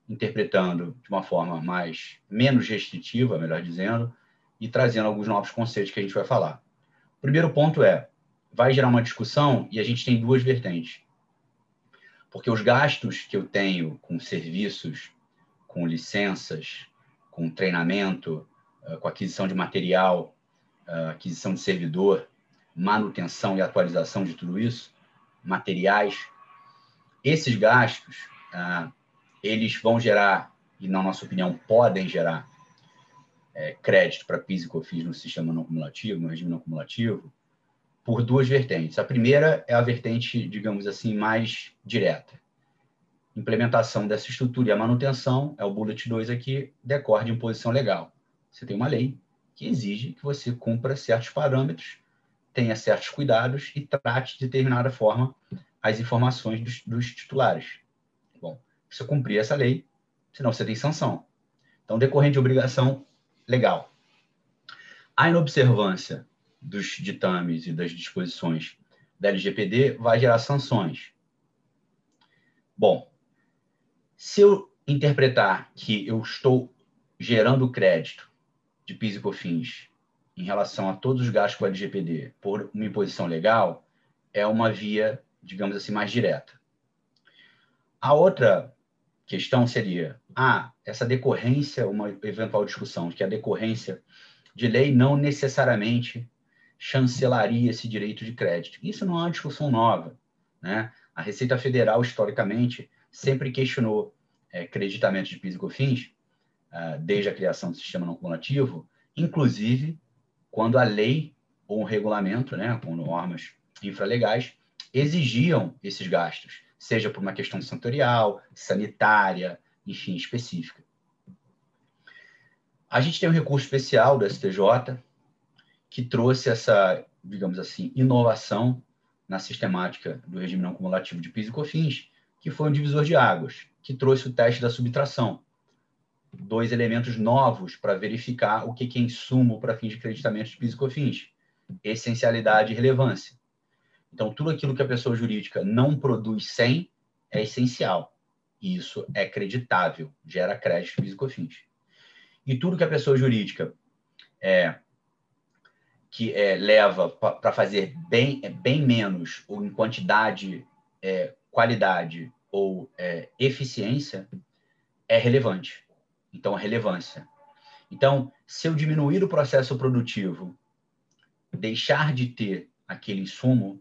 interpretando de uma forma mais menos restritiva, melhor dizendo, e trazendo alguns novos conceitos que a gente vai falar. O primeiro ponto é, vai gerar uma discussão e a gente tem duas vertentes. Porque os gastos que eu tenho com serviços, com licenças, com treinamento, eh, com aquisição de material, eh, aquisição de servidor, manutenção e atualização de tudo isso, materiais, esses gastos, ah, eles vão gerar, e na nossa opinião podem gerar, é, crédito para PIS e COFINS no sistema não cumulativo, no regime não cumulativo, por duas vertentes. A primeira é a vertente, digamos assim, mais direta. Implementação dessa estrutura e a manutenção, é o bullet 2 aqui, decorre de imposição legal. Você tem uma lei que exige que você cumpra certos parâmetros, tenha certos cuidados e trate de determinada forma as informações dos, dos titulares. Bom, você cumprir essa lei, senão você tem sanção. Então, decorrente de obrigação legal. A inobservância dos ditames e das disposições da LGPD vai gerar sanções. Bom, se eu interpretar que eu estou gerando crédito de PIS e COFINS em relação a todos os gastos com a LGPD por uma imposição legal, é uma via, digamos assim, mais direta. A outra questão seria, ah, essa decorrência, uma eventual discussão, que a decorrência de lei não necessariamente chancelaria esse direito de crédito. Isso não é uma discussão nova. Né? A Receita Federal, historicamente, sempre questionou é, creditamento de PIS e COFINS, uh, desde a criação do sistema não cumulativo, inclusive quando a lei ou um regulamento, né, com normas infralegais, exigiam esses gastos seja por uma questão setorial, sanitária, enfim, específica. A gente tem um recurso especial do STJ que trouxe essa, digamos assim, inovação na sistemática do regime não cumulativo de PIS e COFINS, que foi um divisor de águas, que trouxe o teste da subtração. Dois elementos novos para verificar o que é insumo para fins de creditamento de PIS e COFINS. Essencialidade e relevância. Então, tudo aquilo que a pessoa jurídica não produz sem é essencial. E isso é creditável, gera crédito físico-fins. E tudo que a pessoa jurídica é, que é, leva para fazer bem, é, bem menos, ou em quantidade, é, qualidade ou é, eficiência, é relevante. Então, a relevância. Então, se eu diminuir o processo produtivo, deixar de ter aquele insumo,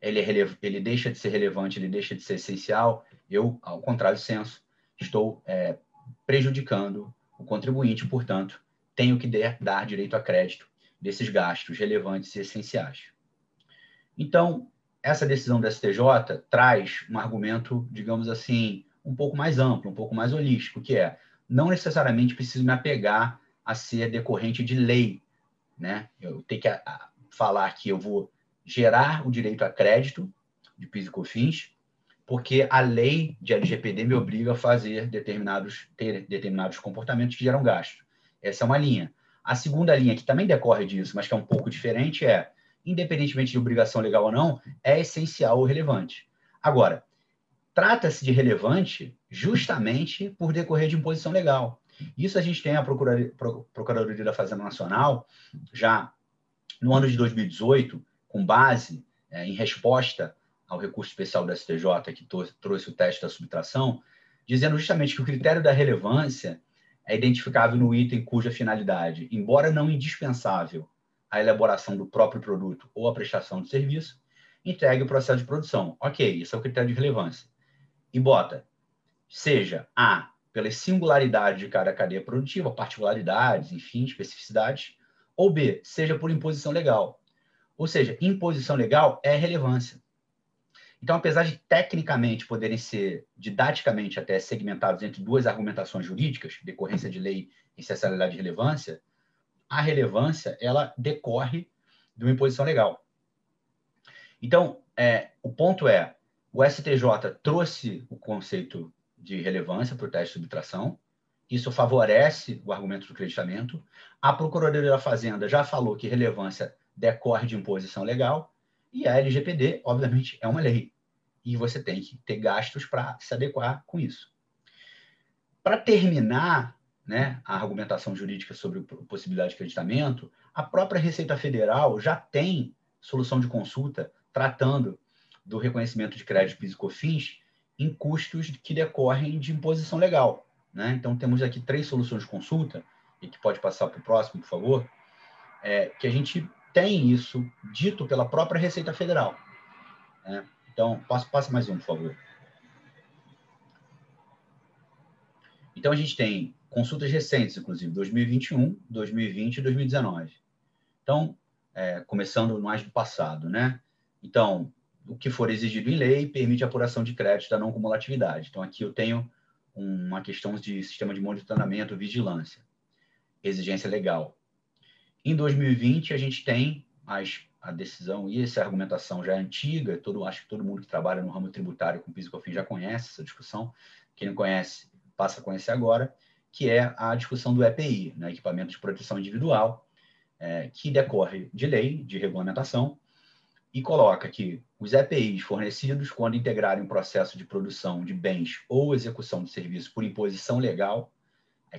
ele, é ele deixa de ser relevante, ele deixa de ser essencial, eu, ao contrário do senso, estou é, prejudicando o contribuinte, portanto, tenho que dar direito a crédito desses gastos relevantes e essenciais. Então, essa decisão do STJ traz um argumento, digamos assim, um pouco mais amplo, um pouco mais holístico, que é não necessariamente preciso me apegar a ser decorrente de lei, né? Eu tenho que falar que eu vou gerar o direito a crédito de PIS e COFINS, porque a lei de LGPD me obriga a fazer determinados, ter determinados comportamentos que geram gasto. Essa é uma linha. A segunda linha, que também decorre disso, mas que é um pouco diferente, é, independentemente de obrigação legal ou não, é essencial ou relevante. Agora, trata-se de relevante justamente por decorrer de imposição legal. Isso a gente tem a Procuradoria, da Fazenda Nacional, já no ano de 2018, com base é, em resposta ao recurso especial do STJ que trouxe o teste da subtração, dizendo justamente que o critério da relevância é identificável no item cuja finalidade, embora não indispensável à elaboração do próprio produto ou à prestação de serviço, entregue o processo de produção. Ok, esse é o critério de relevância. E bota, seja A, pela singularidade de cada cadeia produtiva, particularidades, enfim, especificidades, ou B, seja por imposição legal, ou seja, imposição legal é relevância. Então, apesar de tecnicamente poderem ser didaticamente até segmentados entre duas argumentações jurídicas, decorrência de lei, essencialidade e relevância, a relevância ela decorre de uma imposição legal. Então, é, o ponto é, o STJ trouxe o conceito de relevância para o teste de subtração, isso favorece o argumento do creditamento. A Procuradoria da Fazenda já falou que relevância decorre de imposição legal, e a LGPD, obviamente, é uma lei. E você tem que ter gastos para se adequar com isso. Para terminar né, a argumentação jurídica sobre a possibilidade de creditamento, a própria Receita Federal já tem solução de consulta tratando do reconhecimento de crédito PIS e COFINS em custos que decorrem de imposição legal. Né? Então, temos aqui três soluções de consulta, e que pode passar para o próximo, por favor, é, que a gente tem isso dito pela própria Receita Federal. Né? Então, passa, passa mais um, por favor. Então, a gente tem consultas recentes, inclusive, 2021, 2020 e 2019. Então, é, começando mais do passado, né? Então, o que for exigido em lei permite a apuração de crédito da não cumulatividade. Então, aqui eu tenho uma questão de sistema de monitoramento, vigilância, exigência legal. Em 2020, a gente tem as, a decisão, e essa argumentação já é antiga, todo, acho que todo mundo que trabalha no ramo tributário com PIS e já conhece essa discussão. Quem não conhece, passa a conhecer agora, que é a discussão do EPI, né, Equipamento de Proteção Individual, é, que decorre de lei, de regulamentação, e coloca que os EPIs fornecidos, quando integrarem um processo de produção de bens ou execução de serviço por imposição legal,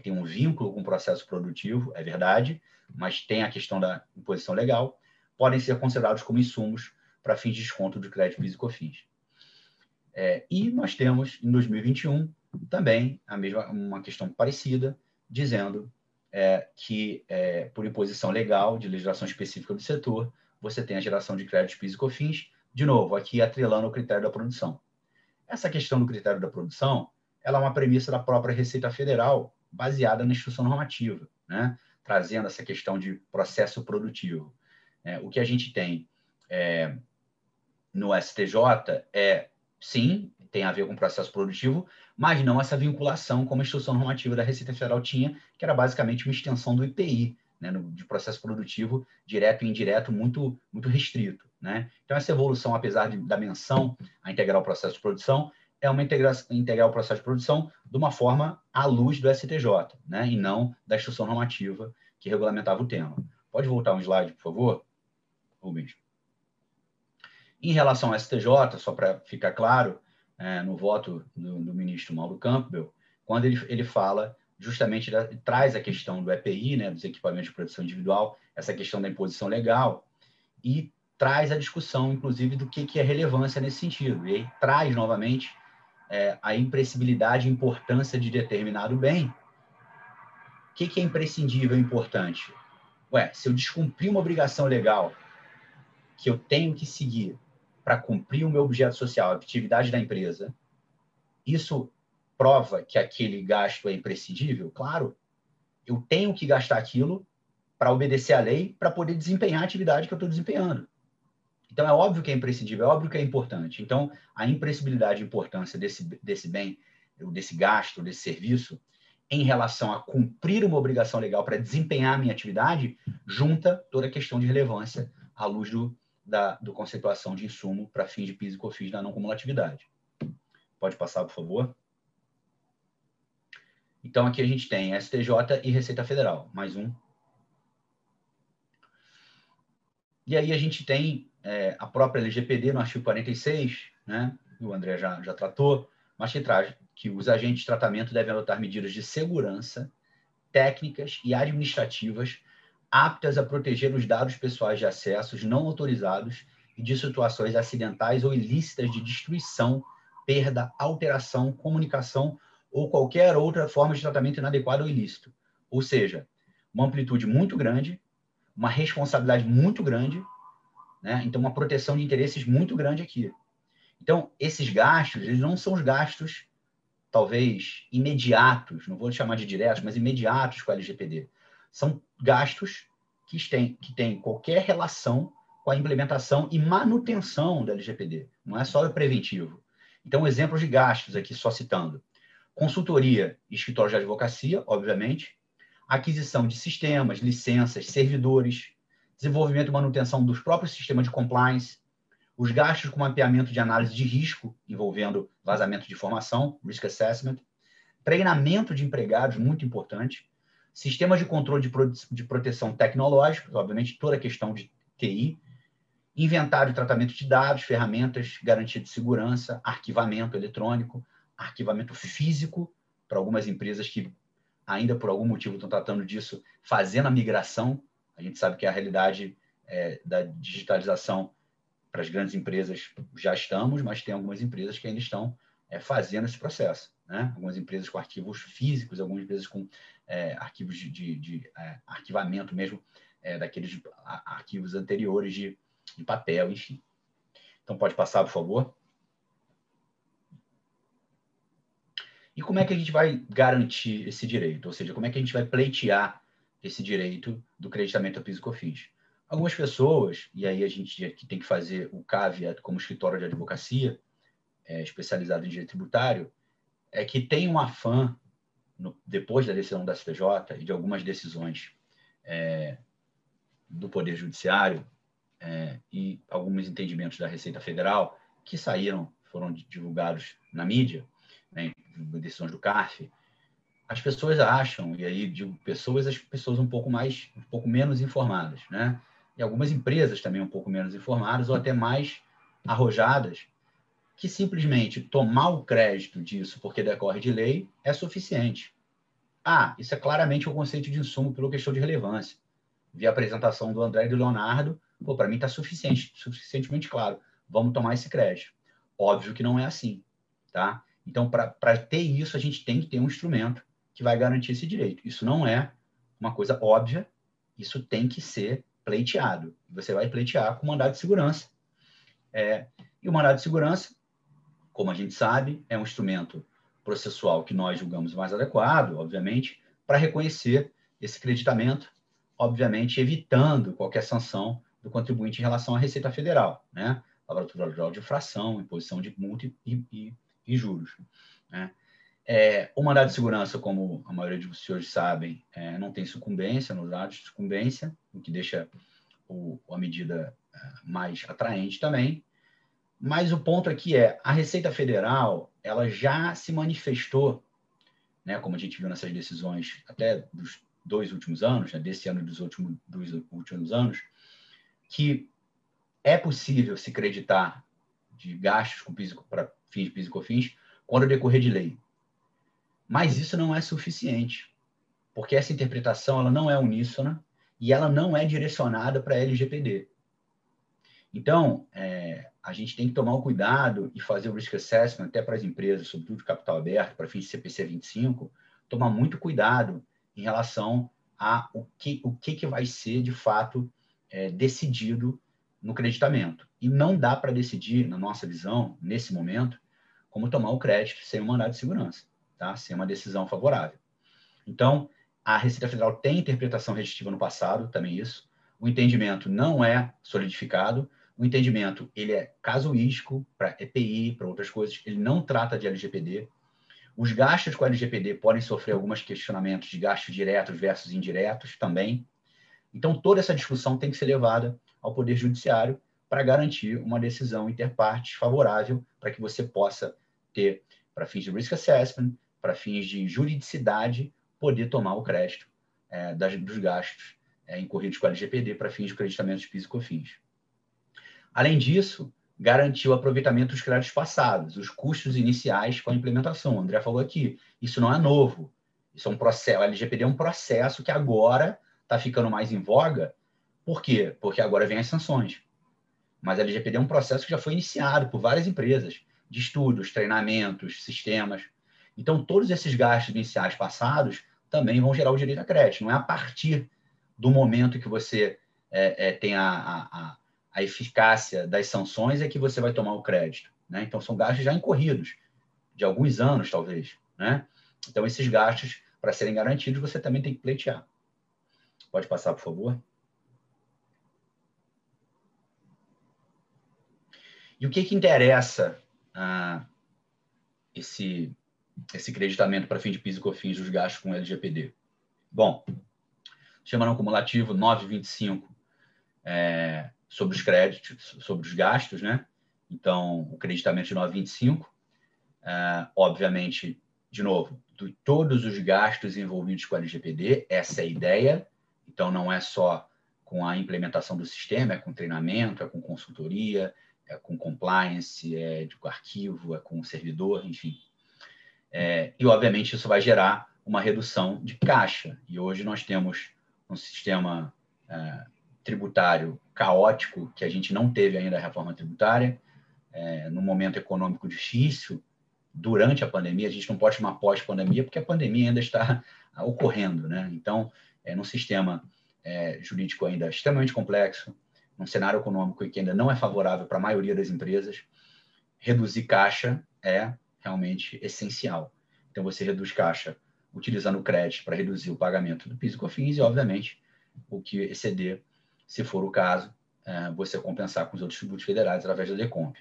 tem um vínculo com o processo produtivo, é verdade, mas tem a questão da imposição legal, podem ser considerados como insumos para fins de desconto do crédito PIS e. É, e nós temos, em 2021, também a mesma, uma questão parecida, dizendo é, que, é, por imposição legal de legislação específica do setor, você tem a geração de créditos PIS e de novo, aqui atrelando o critério da produção. Essa questão do critério da produção, ela é uma premissa da própria Receita Federal, baseada na instrução normativa, né? trazendo essa questão de processo produtivo. É, o que a gente tem é, no STJ é, sim, tem a ver com processo produtivo, mas não essa vinculação como a instrução normativa da Receita Federal tinha, que era basicamente uma extensão do IPI, né, no, de processo produtivo direto e indireto muito, muito restrito. Né? Então, essa evolução, apesar de, da menção a integrar o processo de produção, é uma integração, integrar o processo de produção de uma forma à luz do STJ, né? e não da instrução normativa que regulamentava o tema. Pode voltar um slide, por favor, Rubens? Em relação ao STJ, só para ficar claro, é, no voto do, do, ministro Mauro Campbell, quando ele, ele fala justamente da, traz a questão do EPI, né, dos equipamentos de proteção individual, essa questão da imposição legal, e traz a discussão, inclusive, do que, que é relevância nesse sentido. E aí traz, novamente, é, a imprescindibilidade e importância de determinado bem. O que, que é imprescindível e importante? Ué, se eu descumprir uma obrigação legal que eu tenho que seguir para cumprir o meu objeto social, a atividade da empresa, isso prova que aquele gasto é imprescindível? Claro, eu tenho que gastar aquilo para obedecer à lei, para poder desempenhar a atividade que eu estou desempenhando. Então, é óbvio que é imprescindível, é óbvio que é importante. Então, a imprescindibilidade e importância desse, desse bem, desse gasto, desse serviço, em relação a cumprir uma obrigação legal para desempenhar a minha atividade, junta toda a questão de relevância à luz do, da do conceituação de insumo para fins de PIS e COFINS da não cumulatividade. Pode passar, por favor? Então, aqui a gente tem STJ e Receita Federal, mais um. E aí a gente tem é, a própria LGPD no artigo 46, né, o André já, já tratou, mas que traz que os agentes de tratamento devem adotar medidas de segurança, técnicas e administrativas aptas a proteger os dados pessoais de acessos não autorizados e de situações acidentais ou ilícitas de destruição, perda, alteração, comunicação ou qualquer outra forma de tratamento inadequado ou ilícito. Ou seja, uma amplitude muito grande, uma responsabilidade muito grande, né? então uma proteção de interesses muito grande aqui. Então, esses gastos, eles não são os gastos, talvez, imediatos, não vou chamar de diretos, mas imediatos com a LGPD. São gastos que têm, que qualquer relação com a implementação e manutenção da LGPD, não é só o preventivo. Então, exemplos de gastos aqui, só citando. Consultoria e escritório de advocacia, obviamente, aquisição de sistemas, licenças, servidores, desenvolvimento e manutenção dos próprios sistemas de compliance, os gastos com mapeamento de análise de risco envolvendo vazamento de informação, risk assessment, treinamento de empregados, muito importante, sistemas de controle de, de proteção tecnológica, obviamente toda a questão de TI, inventário e tratamento de dados, ferramentas, garantia de segurança, arquivamento eletrônico, arquivamento físico, para algumas empresas que ainda por algum motivo estão tratando disso, fazendo a migração. A gente sabe que a realidade é, da digitalização para as grandes empresas já estamos, mas tem algumas empresas que ainda estão é, fazendo esse processo. Né? Algumas empresas com arquivos físicos, algumas empresas com é, arquivos de, de, de é, arquivamento mesmo, é, daqueles arquivos anteriores de, de papel, enfim. Então, pode passar, por favor. E como é que a gente vai garantir esse direito? Ou seja, como é que a gente vai pleitear esse direito do creditamento a PIS e COFINS? Algumas pessoas, e aí a gente tem que fazer o caveat como escritório de advocacia, é, especializado em direito tributário, é que tem um afã, no, depois da decisão da STJ e de algumas decisões é, do Poder Judiciário é, e alguns entendimentos da Receita Federal que saíram, foram divulgados na mídia, né, decisões do CARF, as pessoas acham, e aí digo pessoas, as pessoas um pouco mais, um pouco menos informadas, né? E algumas empresas também um pouco menos informadas ou até mais arrojadas, que simplesmente tomar o crédito disso porque decorre de lei é suficiente. Ah, isso é claramente o um conceito de insumo pela questão de relevância. Vi a apresentação do André e do Leonardo, para mim está suficiente, suficientemente claro. Vamos tomar esse crédito. Óbvio que não é assim, tá? Então, para ter isso, a gente tem que ter um instrumento que vai garantir esse direito. Isso não é uma coisa óbvia, isso tem que ser pleiteado. Você vai pleitear com mandado de segurança. É, e o mandado de segurança, como a gente sabe, é um instrumento processual que nós julgamos mais adequado, obviamente, para reconhecer esse creditamento, obviamente evitando qualquer sanção do contribuinte em relação à Receita Federal, né? Laboratório de fração, imposição de multa e, e e juros. Né? É, o mandado de segurança, como a maioria de vocês sabem, é, não tem sucumbência nos dados de sucumbência, o que deixa o, a medida é, mais atraente também. Mas o ponto aqui é, a Receita Federal, ela já se manifestou, né, como a gente viu nessas decisões até dos dois últimos anos, né, desse ano e dos últimos, dos últimos anos, que é possível se creditar de gastos com para fins PIS e COFINS quando decorrer de lei. Mas isso não é suficiente, porque essa interpretação ela não é uníssona e ela não é direcionada para a LGPD. Então, é, a gente tem que tomar o cuidado e fazer o risk assessment até para as empresas, sobretudo de capital aberto, para fins de CPC 25, tomar muito cuidado em relação a o que, o que, que vai ser, de fato, é, decidido no creditamento. E não dá para decidir, na nossa visão, nesse momento, como tomar o crédito sem um mandado de segurança, tá? sem uma decisão favorável. Então, a Receita Federal tem interpretação restritiva no passado, também isso. O entendimento não é solidificado. O entendimento ele é casuístico para EPI, para outras coisas. Ele não trata de LGPD. Os gastos com a LGPD podem sofrer alguns questionamentos de gastos diretos versus indiretos também. Então, toda essa discussão tem que ser levada ao Poder Judiciário para garantir uma decisão interpartes favorável para que você possa ter, para fins de risk assessment, para fins de juridicidade, poder tomar o crédito é, das, dos gastos é, incorridos com a LGPD para fins de creditamento de PIS e COFINS. Além disso, garantir o aproveitamento dos créditos passados, os custos iniciais com a implementação. O André falou aqui, isso não é novo. Isso é um processo, a LGPD é um processo que agora está ficando mais em voga por quê? Porque agora vem as sanções. Mas a LGPD é um processo que já foi iniciado por várias empresas de estudos, treinamentos, sistemas. Então, todos esses gastos iniciais passados também vão gerar o direito a crédito. Não é a partir do momento que você é, é, tem a, a, eficácia das sanções é que você vai tomar o crédito. Né? Então, são gastos já incorridos, de alguns anos, talvez. Né? Então, esses gastos, para serem garantidos, você também tem que pleitear. Pode passar, por favor. E o que, que interessa ah, esse, esse creditamento para fim de PIS e COFINS dos gastos com LGPD? Bom, chama não cumulativo 925 é, sobre os créditos, sobre os gastos, né? Então, o creditamento de 925, é, obviamente, de novo, de todos os gastos envolvidos com a LGPD, essa é a ideia. Então, não é só com a implementação do sistema, é com treinamento, é com consultoria, é com compliance, é com arquivo, é com servidor, enfim. É, e, obviamente, isso vai gerar uma redução de caixa. E hoje nós temos um sistema é, tributário caótico que a gente não teve ainda a reforma tributária, é, num momento econômico difícil, durante a pandemia, a gente não pode chamar pós-pandemia, porque a pandemia ainda está ocorrendo. Né? Então, é num sistema é, jurídico ainda extremamente complexo, num cenário econômico que ainda não é favorável para a maioria das empresas, reduzir caixa é realmente essencial. Então, você reduz caixa utilizando o crédito para reduzir o pagamento do PIS e COFINS e, obviamente, o que exceder, se for o caso, é, você compensar com os outros tributos federais através da DECOMP.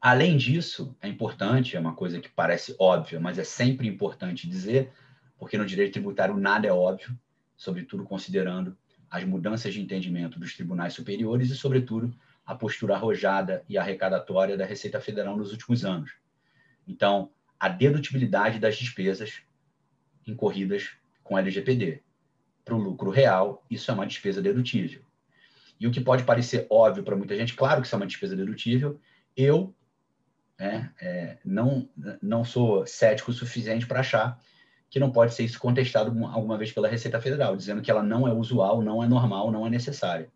Além disso, é importante, é uma coisa que parece óbvia, mas é sempre importante dizer, porque no direito tributário nada é óbvio, sobretudo considerando as mudanças de entendimento dos tribunais superiores e, sobretudo, a postura arrojada e arrecadatória da Receita Federal nos últimos anos. Então, a dedutibilidade das despesas incorridas com LGPD. Para o lucro real, isso é uma despesa dedutível. E o que pode parecer óbvio para muita gente, claro que isso é uma despesa dedutível, eu né? É, não, não sou cético o suficiente para achar que não pode ser isso contestado alguma vez pela Receita Federal, dizendo que ela não é usual, não é normal, não é necessária,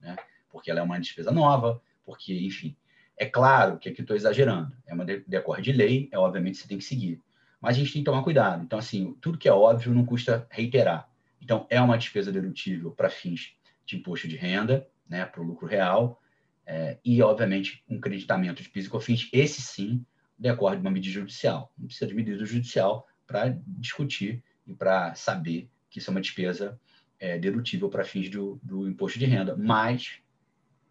né? porque ela é uma despesa nova, porque, enfim. É claro que aqui estou exagerando, é uma decorre de lei, é obviamente você tem que seguir. Mas a gente tem que tomar cuidado. Então, assim, tudo que é óbvio não custa reiterar. Então, é uma despesa dedutível para fins de imposto de renda, né, para o lucro real, é, e, obviamente, um creditamento de PIS e COFINS, esse sim decorre de uma medida judicial. Não precisa de medida judicial para discutir e para saber que isso é uma despesa é, dedutível para fins do, do imposto de renda. Mas,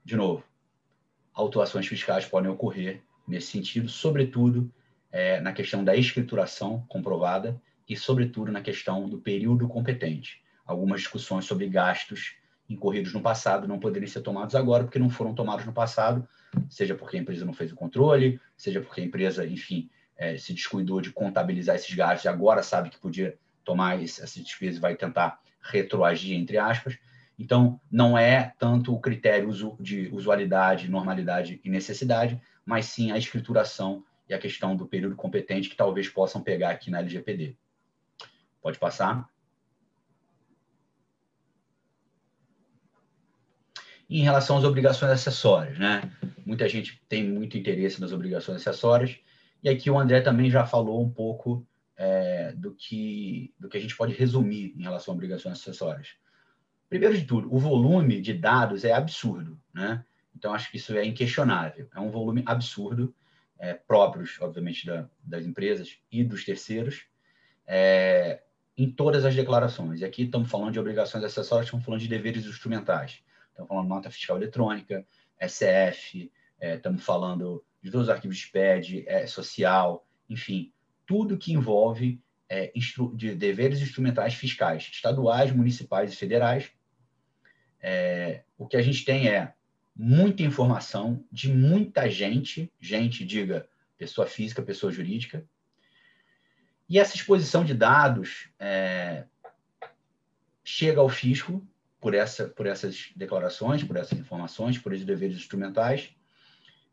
de novo, autuações fiscais podem ocorrer nesse sentido, sobretudo é, na questão da escrituração comprovada e, sobretudo, na questão do período competente. Algumas discussões sobre gastos incorridos no passado não poderem ser tomados agora porque não foram tomados no passado, seja porque a empresa não fez o controle, seja porque a empresa, enfim, é, se descuidou de contabilizar esses gastos e agora sabe que podia tomar essa despesa e vai tentar retroagir, entre aspas. Então, não é tanto o critério de usualidade, normalidade e necessidade, mas sim a escrituração e a questão do período competente que talvez possam pegar aqui na LGPD. Pode passar. em relação às obrigações acessórias, né? Muita gente tem muito interesse nas obrigações acessórias, e aqui o André também já falou um pouco é, do, que, do que a gente pode resumir em relação a obrigações acessórias. Primeiro de tudo, o volume de dados é absurdo, né? Então, acho que isso é inquestionável. É um volume absurdo, é, próprios, obviamente, da, das empresas e dos terceiros, é, em todas as declarações. E aqui estamos falando de obrigações acessórias, estamos falando de deveres instrumentais. Estamos falando nota fiscal eletrônica, SF, é, estamos falando de todos os arquivos de SPED, é, social, enfim, tudo que envolve é, de deveres instrumentais fiscais, estaduais, municipais e federais. É, o que a gente tem é muita informação de muita gente, gente, diga, pessoa física, pessoa jurídica, e essa exposição de dados é, chega ao fisco por, essa, por essas declarações, por essas informações, por esses deveres instrumentais.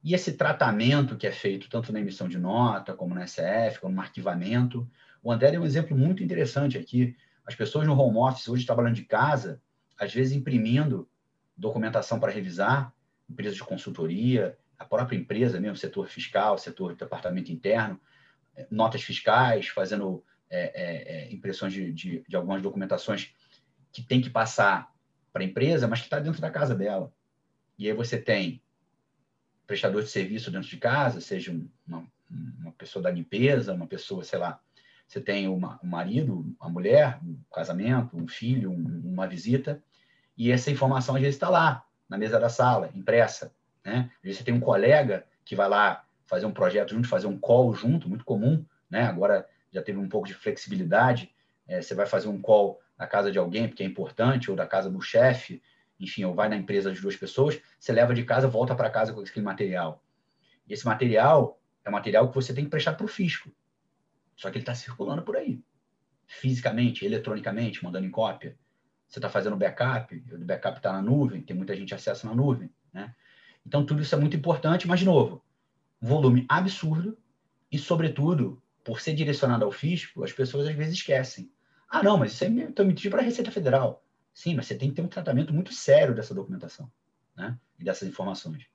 E esse tratamento que é feito tanto na emissão de nota, como na SF, como no arquivamento. O André é um exemplo muito interessante aqui. As pessoas no home office, hoje trabalhando de casa, às vezes imprimindo documentação para revisar, empresas de consultoria, a própria empresa mesmo, setor fiscal, setor de departamento interno, notas fiscais, fazendo é, é, impressões de, de, de algumas documentações que tem que passar para a empresa, mas que está dentro da casa dela. E aí você tem prestador de serviço dentro de casa, seja uma, uma pessoa da limpeza, uma pessoa, sei lá, você tem uma, um marido, uma mulher, um casamento, um filho, um, uma visita, e essa informação às vezes está lá, na mesa da sala, impressa. Né? Às vezes você tem um colega que vai lá fazer um projeto junto, fazer um call junto, muito comum, né? agora já teve um pouco de flexibilidade, é, você vai fazer um call na casa de alguém, porque é importante, ou da casa do chefe, enfim, ou vai na empresa de duas pessoas, você leva de casa, volta para casa com aquele material. E esse material é material que você tem que prestar para o fisco. Só que ele está circulando por aí. Fisicamente, eletronicamente, mandando em cópia. Você está fazendo backup, o backup está na nuvem, tem muita gente acessa na nuvem. Né? Então, tudo isso é muito importante, mas, de novo, volume absurdo e, sobretudo, por ser direcionado ao fisco, as pessoas às vezes esquecem. Ah, não, mas isso é emitido para a Receita Federal. Sim, mas você tem que ter um tratamento muito sério dessa documentação né? e dessas informações.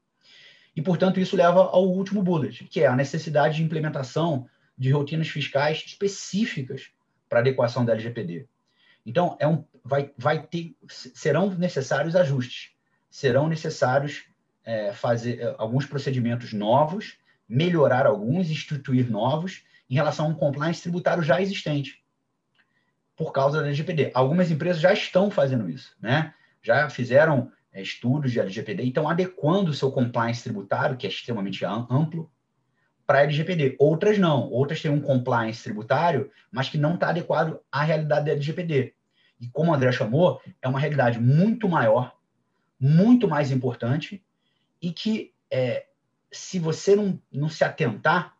E, portanto, isso leva ao último bullet, que é a necessidade de implementação de rotinas fiscais específicas para adequação da LGPD. Então, é um, vai, vai ter, serão necessários ajustes, serão necessários é, fazer é, alguns procedimentos novos, melhorar alguns, instituir novos em relação a um compliance tributário já existente, por causa da LGPD. Algumas empresas já estão fazendo isso, né? Já fizeram é, estudos de LGPD e estão adequando o seu compliance tributário, que é extremamente amplo, para a LGPD. Outras não. Outras têm um compliance tributário, mas que não está adequado à realidade da LGPD. E como o André chamou, é uma realidade muito maior, muito mais importante, e que é, se você não, não se atentar,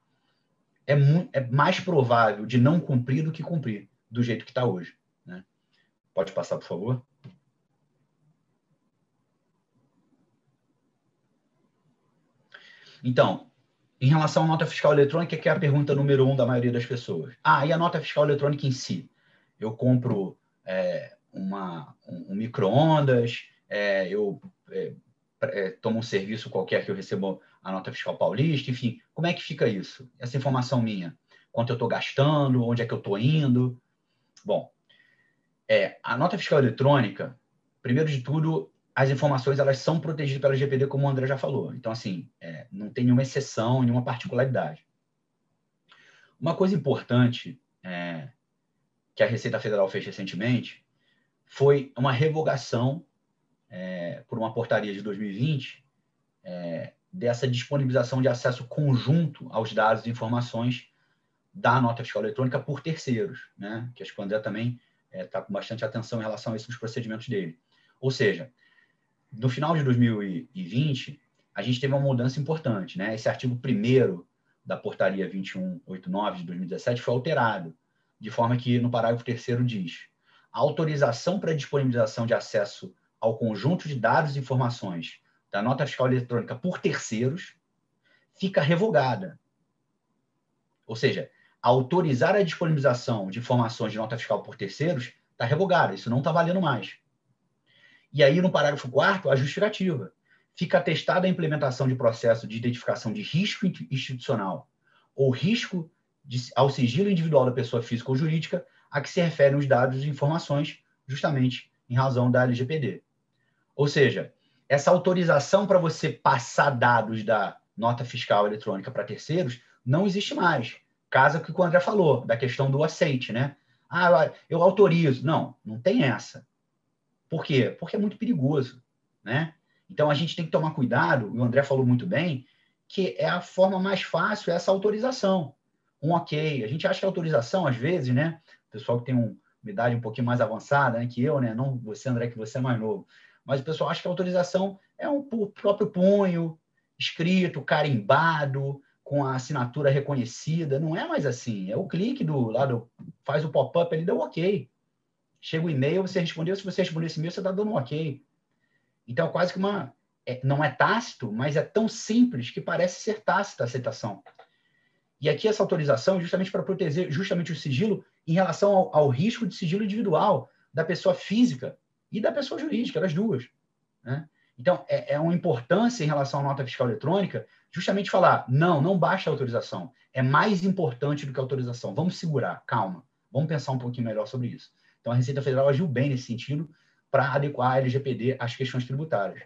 é, é mais provável de não cumprir do que cumprir, do jeito que está hoje. Né? Pode passar, por favor? Então, em relação à nota fiscal eletrônica, que é a pergunta número um da maioria das pessoas. Ah, e a nota fiscal eletrônica em si? Eu compro é, uma, um, um micro-ondas, é, eu é, é, tomo um serviço qualquer que eu recebo a nota fiscal paulista, enfim, como é que fica isso? Essa informação minha? Quanto eu estou gastando? Onde é que eu estou indo? Bom, é, a nota fiscal eletrônica, primeiro de tudo, as informações elas são protegidas pela GPD, como o André já falou. Então, assim, é, não tem nenhuma exceção, nenhuma particularidade. Uma coisa importante é, que a Receita Federal fez recentemente foi uma revogação é, por uma portaria de 2020 é, dessa disponibilização de acesso conjunto aos dados e informações da nota fiscal eletrônica por terceiros, né? que acho que o André também está é, com bastante atenção em relação a esses procedimentos dele. Ou seja, no final de 2020, a gente teve uma mudança importante. Né? Esse artigo 1 da portaria 2189 de 2017 foi alterado, de forma que no parágrafo 3 diz a autorização para disponibilização de acesso ao conjunto de dados e informações da nota fiscal eletrônica por terceiros fica revogada. Ou seja, autorizar a disponibilização de informações de nota fiscal por terceiros está revogada, isso não está valendo mais. E aí, no parágrafo 4 a justificativa. Fica atestada a implementação de processo de identificação de risco institucional ou risco de, ao sigilo individual da pessoa física ou jurídica a que se referem os dados e informações, justamente em razão da LGPD. Ou seja, essa autorização para você passar dados da nota fiscal eletrônica para terceiros não existe mais. Casa que o André falou, da questão do aceite, né? Ah, eu autorizo. Não, não tem essa. Por quê? Porque é muito perigoso, né? Então a gente tem que tomar cuidado, e o André falou muito bem, que é a forma mais fácil essa autorização. Um ok. A gente acha que a autorização, às vezes, né? O pessoal que tem um, uma idade um pouquinho mais avançada né, que eu, né? Não você, André, que você é mais novo. Mas o pessoal acha que a autorização é um próprio punho, escrito, carimbado, com a assinatura reconhecida. Não é mais assim. É o clique do lado, faz o pop-up ali, deu ok. Chega o e-mail, você respondeu. Se você respondeu esse e-mail, você está dando um ok. Então, quase que uma. É, não é tácito, mas é tão simples que parece ser tácita a aceitação. E aqui essa autorização é justamente para proteger justamente o sigilo em relação ao, ao, risco de sigilo individual da pessoa física e da pessoa jurídica, das duas. Né? Então, é, é uma importância em relação à nota fiscal eletrônica justamente falar, não, não basta a autorização. É mais importante do que a autorização. Vamos segurar, calma. Vamos pensar um pouquinho melhor sobre isso. Então, a Receita Federal agiu bem nesse sentido para adequar a LGPD às questões tributárias.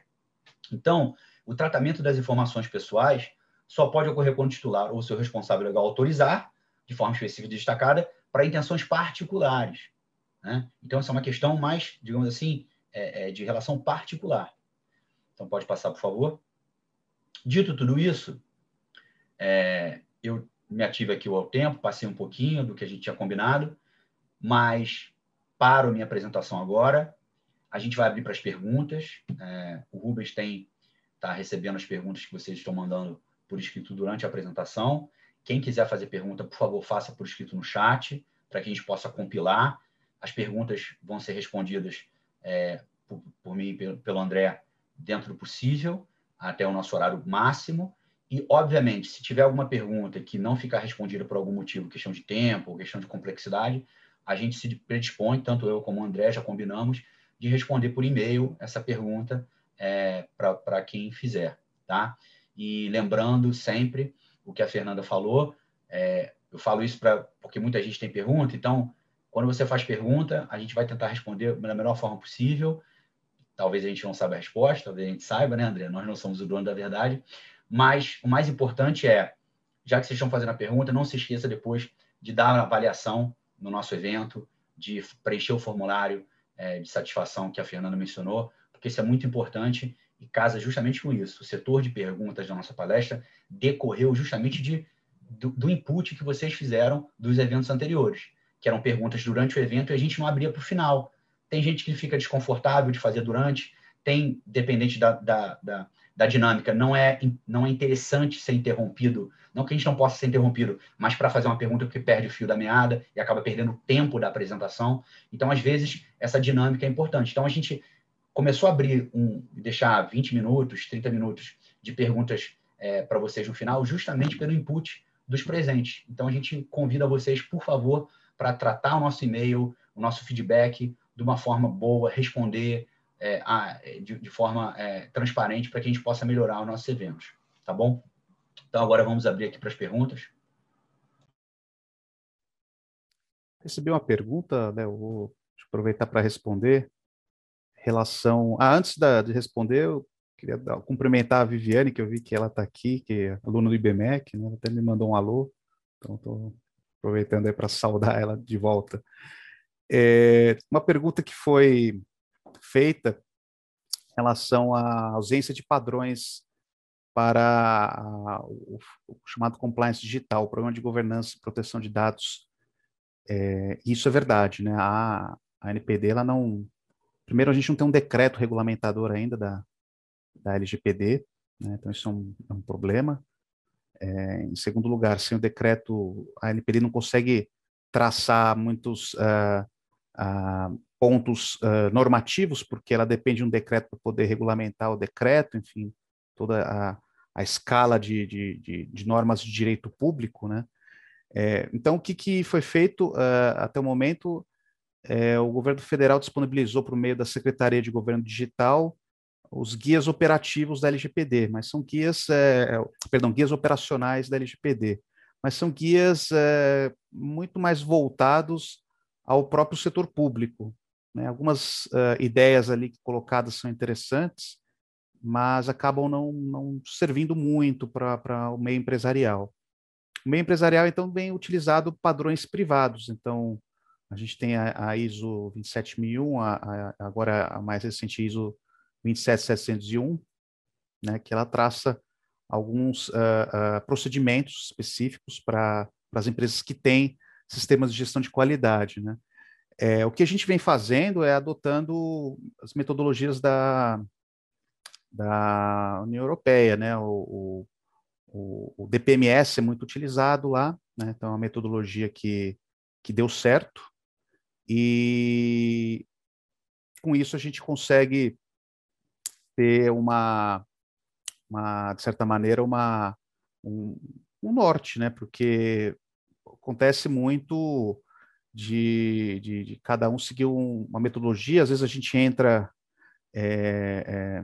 Então, o tratamento das informações pessoais só pode ocorrer quando o titular ou seu responsável legal autorizar, de forma específica e destacada, para intenções particulares. Né? Então, essa é uma questão mais, digamos assim, é, é, de relação particular. Então, pode passar, por favor. Dito tudo isso, é, eu me ative aqui ao tempo, passei um pouquinho do que a gente tinha combinado, mas paro minha apresentação agora. A gente vai abrir para as perguntas. É, o Rubens tem está recebendo as perguntas que vocês estão mandando por escrito durante a apresentação. quem quiser fazer pergunta, por favor, faça por escrito no chat, para que a gente possa compilar. As perguntas vão ser respondidas é, por, por, mim e pelo, André dentro do possível, até o nosso horário máximo. E, obviamente, se tiver alguma pergunta que não ficar respondida por algum motivo, questão de tempo questão de complexidade, a gente se predispõe, tanto eu como o André já combinamos, de responder por e-mail essa pergunta é, para quem fizer, tá? E lembrando sempre o que a Fernanda falou, é, eu falo isso pra, porque muita gente tem pergunta, então, quando você faz pergunta, a gente vai tentar responder da melhor forma possível. Talvez a gente não saiba a resposta, talvez a gente saiba, né, André? Nós não somos o dono da verdade, mas o mais importante é, já que vocês estão fazendo a pergunta, não se esqueça depois de dar a avaliação no nosso evento, de preencher o formulário é, de satisfação que a Fernanda mencionou, porque isso é muito importante e casa justamente com isso. O setor de perguntas da nossa palestra decorreu justamente de, do, do input que vocês fizeram dos eventos anteriores, que eram perguntas durante o evento e a gente não abria para o final. Tem gente que fica desconfortável de fazer durante, tem, dependente da, da, da, da dinâmica, não é, não é interessante ser interrompido. Não que a gente não possa ser interrompido, mas para fazer uma pergunta que perde o fio da meada e acaba perdendo o tempo da apresentação. Então, às vezes, essa dinâmica é importante. Então, a gente começou a abrir um, deixar 20 minutos, 30 minutos de perguntas é, para vocês no final, justamente pelo input dos presentes. Então, a gente convida vocês, por favor, para tratar o nosso e-mail, o nosso feedback de uma forma boa, responder é, a, de, de, forma é, transparente para que a gente possa melhorar os nossos eventos. Tá bom? Então, agora vamos abrir aqui para as perguntas. Recebi uma pergunta, né? Eu vou aproveitar para responder relação. Ah, antes da, de responder, eu queria dar, cumprimentar a Viviane, que eu vi que ela está aqui, que é aluna do IBMEC, né? Ela até me mandou um alô, então estou aproveitando aí para saudar ela de volta. É, uma pergunta que foi feita em relação à ausência de padrões para o, o, chamado compliance digital, o programa de governança e proteção de dados. É, isso é verdade, né? A, a NPD ela não Primeiro, a gente não tem um decreto regulamentador ainda da, da LGPD, né? então isso é um, é um problema. É, em segundo lugar, sem o decreto, a LGPD não consegue traçar muitos uh, uh, pontos uh, normativos, porque ela depende de um decreto para poder regulamentar o decreto, enfim, toda a, a escala de, de, de, de, normas de direito público, né? É, então, o que, que foi feito até o momento? é, o governo federal disponibilizou por meio da Secretaria de Governo Digital os guias operativos da LGPD, mas são guias, é, é, perdão, guias operacionais da LGPD, mas são guias é, muito mais voltados ao próprio setor público. Né? Algumas uh, ideias ali colocadas são interessantes, mas acabam não, não servindo muito para o meio empresarial. O meio empresarial, então, vem utilizado padrões privados, então, a gente tem a, a ISO 27001, a, a, agora a mais recente ISO 27701, né, que ela traça alguns uh, uh, procedimentos específicos para as empresas que têm sistemas de gestão de qualidade. Né? É, o que a gente vem fazendo é adotando as metodologias da, da União Europeia, né? O, o, o, DPMS é muito utilizado lá, né? então é uma metodologia que, que deu certo, e com isso a gente consegue ter uma, uma de certa maneira, uma, um, um norte, né? Porque acontece muito de, de, de cada um seguir um, uma metodologia, às vezes a gente entra é, é,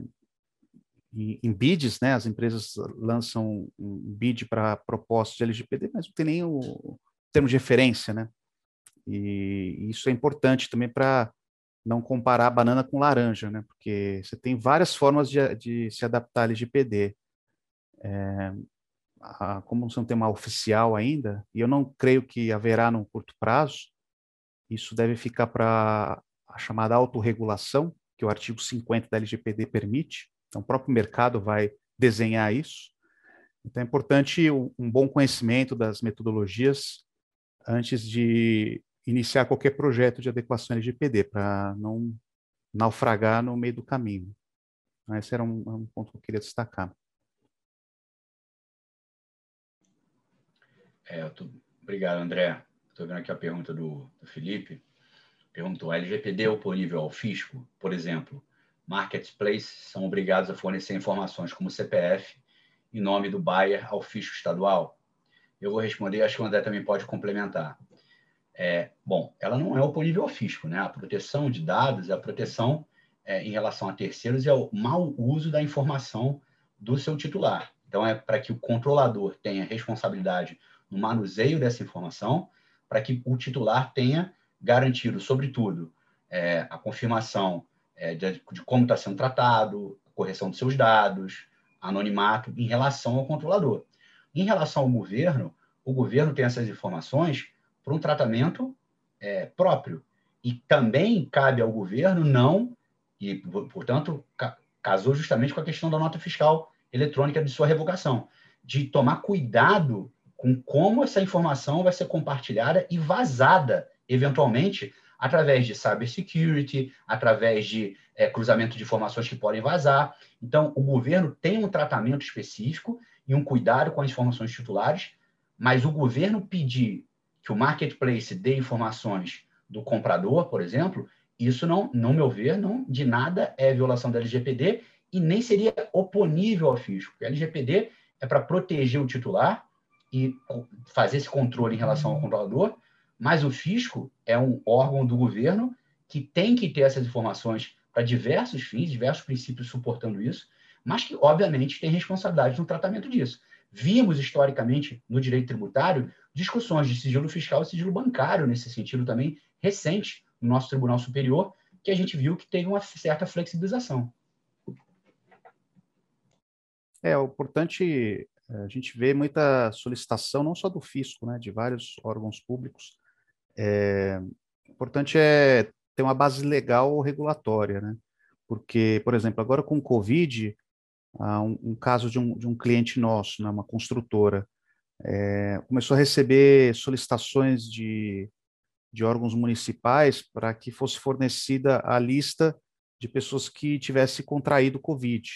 em, em bids, né? As empresas lançam um bid para propostas de LGPD, mas não tem nem o termo de referência, né? E isso é importante também para não comparar banana com laranja, né? Porque você tem várias formas de, de se adaptar à LGPD. É, como não tem uma oficial ainda, e eu não creio que haverá num curto prazo, isso deve ficar para a chamada autorregulação, que o artigo 50 da LGPD permite. Então, o próprio mercado vai desenhar isso. Então, é importante um, um bom conhecimento das metodologias antes de iniciar qualquer projeto de adequação LGPD, para não naufragar no meio do caminho. Esse era um, um ponto que eu queria destacar. É, tô... Obrigado, André. Estou vendo aqui a pergunta do, do Felipe. Perguntou: a LGPD é oponível ao fisco? Por exemplo, marketplaces são obrigados a fornecer informações como CPF em nome do buyer ao fisco estadual? Eu vou responder, acho que o André também pode complementar. É, bom, ela não é oponível ao fisco, né? A proteção de dados é a proteção é, em relação a terceiros e ao mau uso da informação do seu titular. Então, é para que o controlador tenha responsabilidade no manuseio dessa informação, para que o titular tenha garantido, sobretudo, é, a confirmação é, de, de, como está sendo tratado, a correção dos seus dados, anonimato em relação ao controlador. Em relação ao governo, o governo tem essas informações para um tratamento é, próprio. E também cabe ao governo não, e, portanto, ca casou justamente com a questão da nota fiscal eletrônica de sua revogação, de tomar cuidado com como essa informação vai ser compartilhada e vazada, eventualmente, através de cybersecurity, através de é, cruzamento de informações que podem vazar. Então, o governo tem um tratamento específico e um cuidado com as informações titulares, mas o governo pedir que o marketplace dê informações do comprador, por exemplo, isso não, no meu ver, não de nada é violação da LGPD e nem seria oponível ao fisco. A LGPD é para proteger o titular e fazer esse controle em relação ao controlador, mas o fisco é um órgão do governo que tem que ter essas informações para diversos fins, diversos princípios suportando isso, mas que, obviamente, tem responsabilidade no tratamento disso. Vimos, historicamente, no direito tributário, discussões de sigilo fiscal e sigilo bancário, nesse sentido também, recente, no nosso Tribunal Superior, que a gente viu que teve uma certa flexibilização. É, o importante, é, a gente vê muita solicitação, não só do fisco, né, de vários órgãos públicos. É, o importante é ter uma base legal regulatória, né? Porque, por exemplo, agora com o Covid, um, um caso de um, de um cliente nosso, né, uma construtora, é, começou a receber solicitações de, de órgãos municipais para que fosse fornecida a lista de pessoas que tivessem contraído Covid.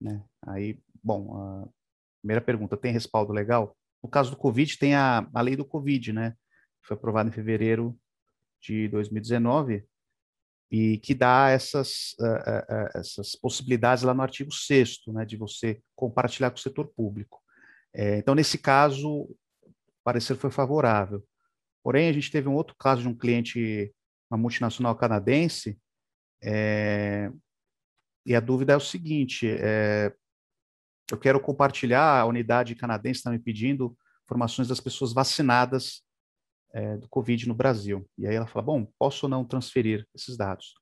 Né? Aí, bom, primeira pergunta, tem respaldo legal? No caso do Covid, tem a, a lei do Covid, né? Foi aprovada em fevereiro de 2019 e que dá essas, uh, uh, essas possibilidades lá no artigo 6 né, de você compartilhar com o setor público. É, então, nesse caso, o parecer foi favorável. Porém, a gente teve um outro caso de um cliente, uma multinacional canadense, é, e a dúvida é o seguinte: é, eu quero compartilhar, a unidade canadense está me pedindo informações das pessoas vacinadas é, do Covid no Brasil. E aí ela fala: bom, posso ou não transferir esses dados?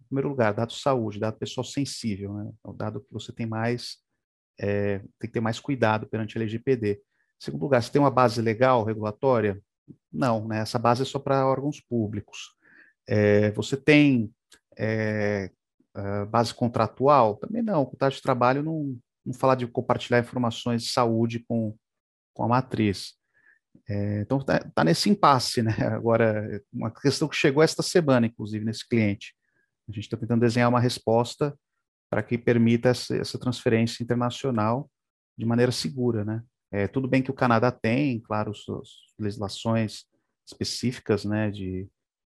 Em primeiro lugar, dados de saúde, dado pessoal sensível, né? é o dado que você tem mais, é, tem que ter mais cuidado perante a LGPD. Em segundo lugar, você tem uma base legal, regulatória? Não, né? essa base é só para órgãos públicos. É, você tem base contratual? Também não. O contrato de trabalho não, não fala de compartilhar informações de saúde com, com a matriz. É, então está tá nesse impasse, né? Agora, uma questão que chegou esta semana, inclusive, nesse cliente. A gente está tentando desenhar uma resposta para que permita essa, essa, transferência internacional de maneira segura, né? É, tudo bem que o Canadá tem, claro, suas legislações específicas, né, de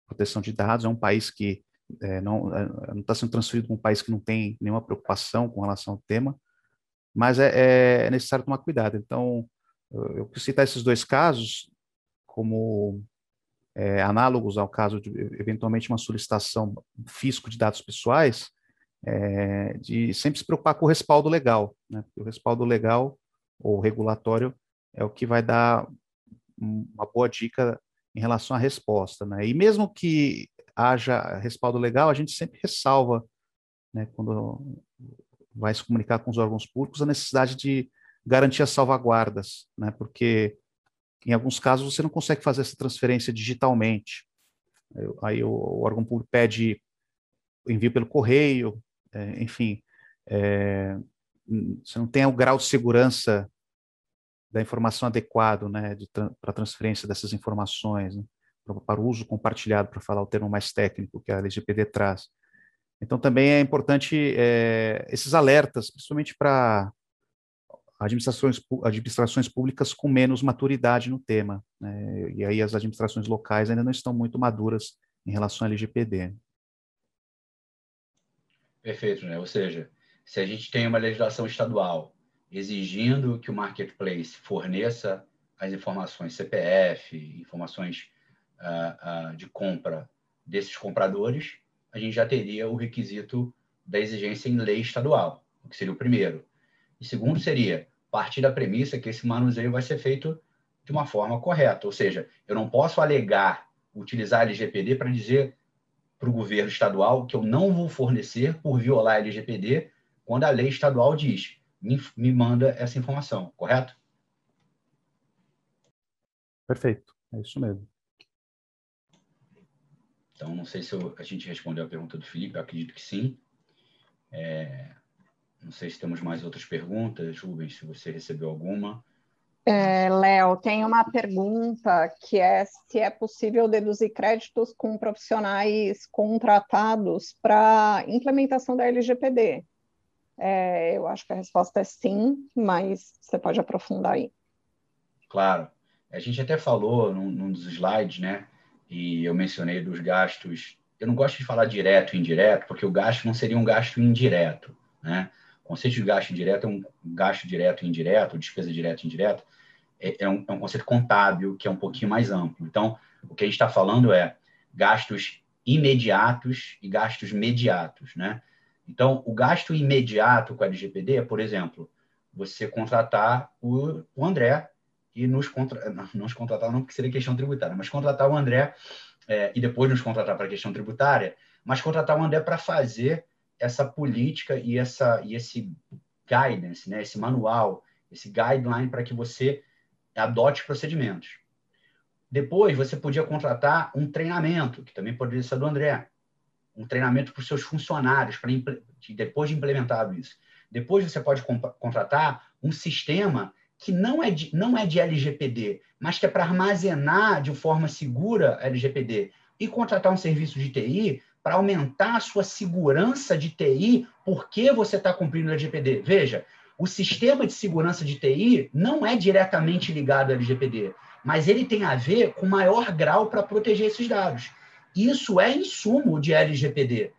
proteção de dados. É um país que é, não está sendo transferido para um país que não tem nenhuma preocupação com relação ao tema, mas é, é necessário tomar cuidado. Então, eu quis citar esses dois casos como é, análogos ao caso de, eventualmente, uma solicitação fisco de dados pessoais, é, de sempre se preocupar com o respaldo legal. Né? O respaldo legal ou regulatório é o que vai dar uma boa dica em relação à resposta. Né? E mesmo que haja respaldo legal, a gente sempre ressalva, né, quando vai se comunicar com os órgãos públicos, a necessidade de garantir as salvaguardas, né? porque em alguns casos você não consegue fazer essa transferência digitalmente. Aí o, o órgão público pede envio pelo correio, é, enfim, é, você não tem o grau de segurança da informação adequado né, para transferência dessas informações, né, para o uso compartilhado, para falar o termo mais técnico que a LGPD traz. Então, também é importante é, esses alertas, principalmente para administrações, administrações públicas com menos maturidade no tema. Né? E aí as administrações locais ainda não estão muito maduras em relação ao LGPD. Perfeito, né? Ou seja, se a gente tem uma legislação estadual exigindo que o marketplace forneça as informações CPF, informações uh, uh, de compra desses compradores, a gente já teria o requisito da exigência em lei estadual, o que seria o primeiro. E segundo seria partir da premissa que esse manuseio vai ser feito de uma forma correta, ou seja, eu não posso alegar utilizar a LGPD para dizer para o governo estadual que eu não vou fornecer por violar a LGPD quando a lei estadual diz me, me manda essa informação, correto? Perfeito, é isso mesmo. Então, não sei se eu, a gente respondeu a pergunta do Felipe, eu acredito que sim. É, não sei se temos mais outras perguntas, Rubens, se você recebeu alguma. É, Léo, tem uma pergunta que é se é possível deduzir créditos com profissionais contratados para implementação da LGPD. É, eu acho que a resposta é sim, mas você pode aprofundar aí. Claro. A gente até falou num, num dos slides, né? E eu mencionei dos gastos. Eu não gosto de falar direto e indireto, porque o gasto não seria um gasto indireto, né? Conceito de gasto indireto é um gasto direto e indireto, despesa direta e indireta, é, é, um, é um conceito contábil que é um pouquinho mais amplo. Então, o que a gente está falando é gastos imediatos e gastos mediatos, né? Então, o gasto imediato com a LGPD é, por exemplo, você contratar o, o André e nos, contra, nos contratar, não porque seria questão tributária, mas contratar o André é, e depois nos contratar para a questão tributária, mas contratar o André para fazer essa política e, essa, e esse guidance, né, esse manual, esse guideline para que você adote procedimentos. Depois, você podia contratar um treinamento, que também poderia ser do André, um treinamento para os seus funcionários, para depois de implementado isso. Depois você pode contratar um sistema que não é de, não é de LGPD, mas que é para armazenar de forma segura LGPD e contratar um serviço de TI para aumentar a sua segurança de TI porque você está cumprindo o LGPD. Veja, o sistema de segurança de TI não é diretamente ligado ao LGPD, mas ele tem a ver com maior grau para proteger esses dados. Isso é insumo de LGPD,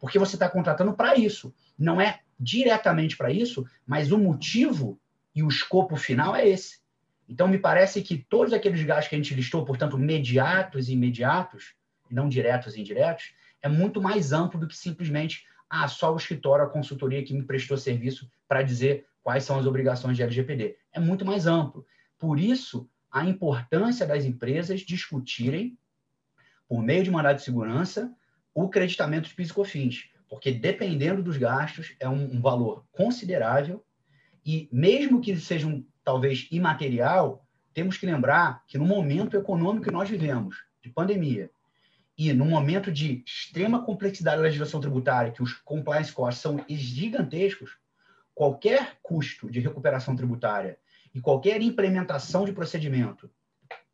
porque você está contratando para isso. Não é diretamente para isso, mas o motivo e o escopo final é esse. Então, me parece que todos aqueles gastos que a gente listou, portanto, mediatos e imediatos, não diretos e indiretos, é muito mais amplo do que simplesmente ah, só o escritório, a consultoria que me prestou serviço para dizer quais são as obrigações de LGPD. É muito mais amplo. Por isso, a importância das empresas discutirem por meio de mandado de segurança, o creditamento de PIS e COFINS, porque dependendo dos gastos, é um, um valor considerável e mesmo que seja um, talvez imaterial, temos que lembrar que no momento econômico que nós vivemos, de pandemia, e no momento de extrema complexidade da legislação tributária, que os compliance costs são gigantescos, qualquer custo de recuperação tributária e qualquer implementação de procedimento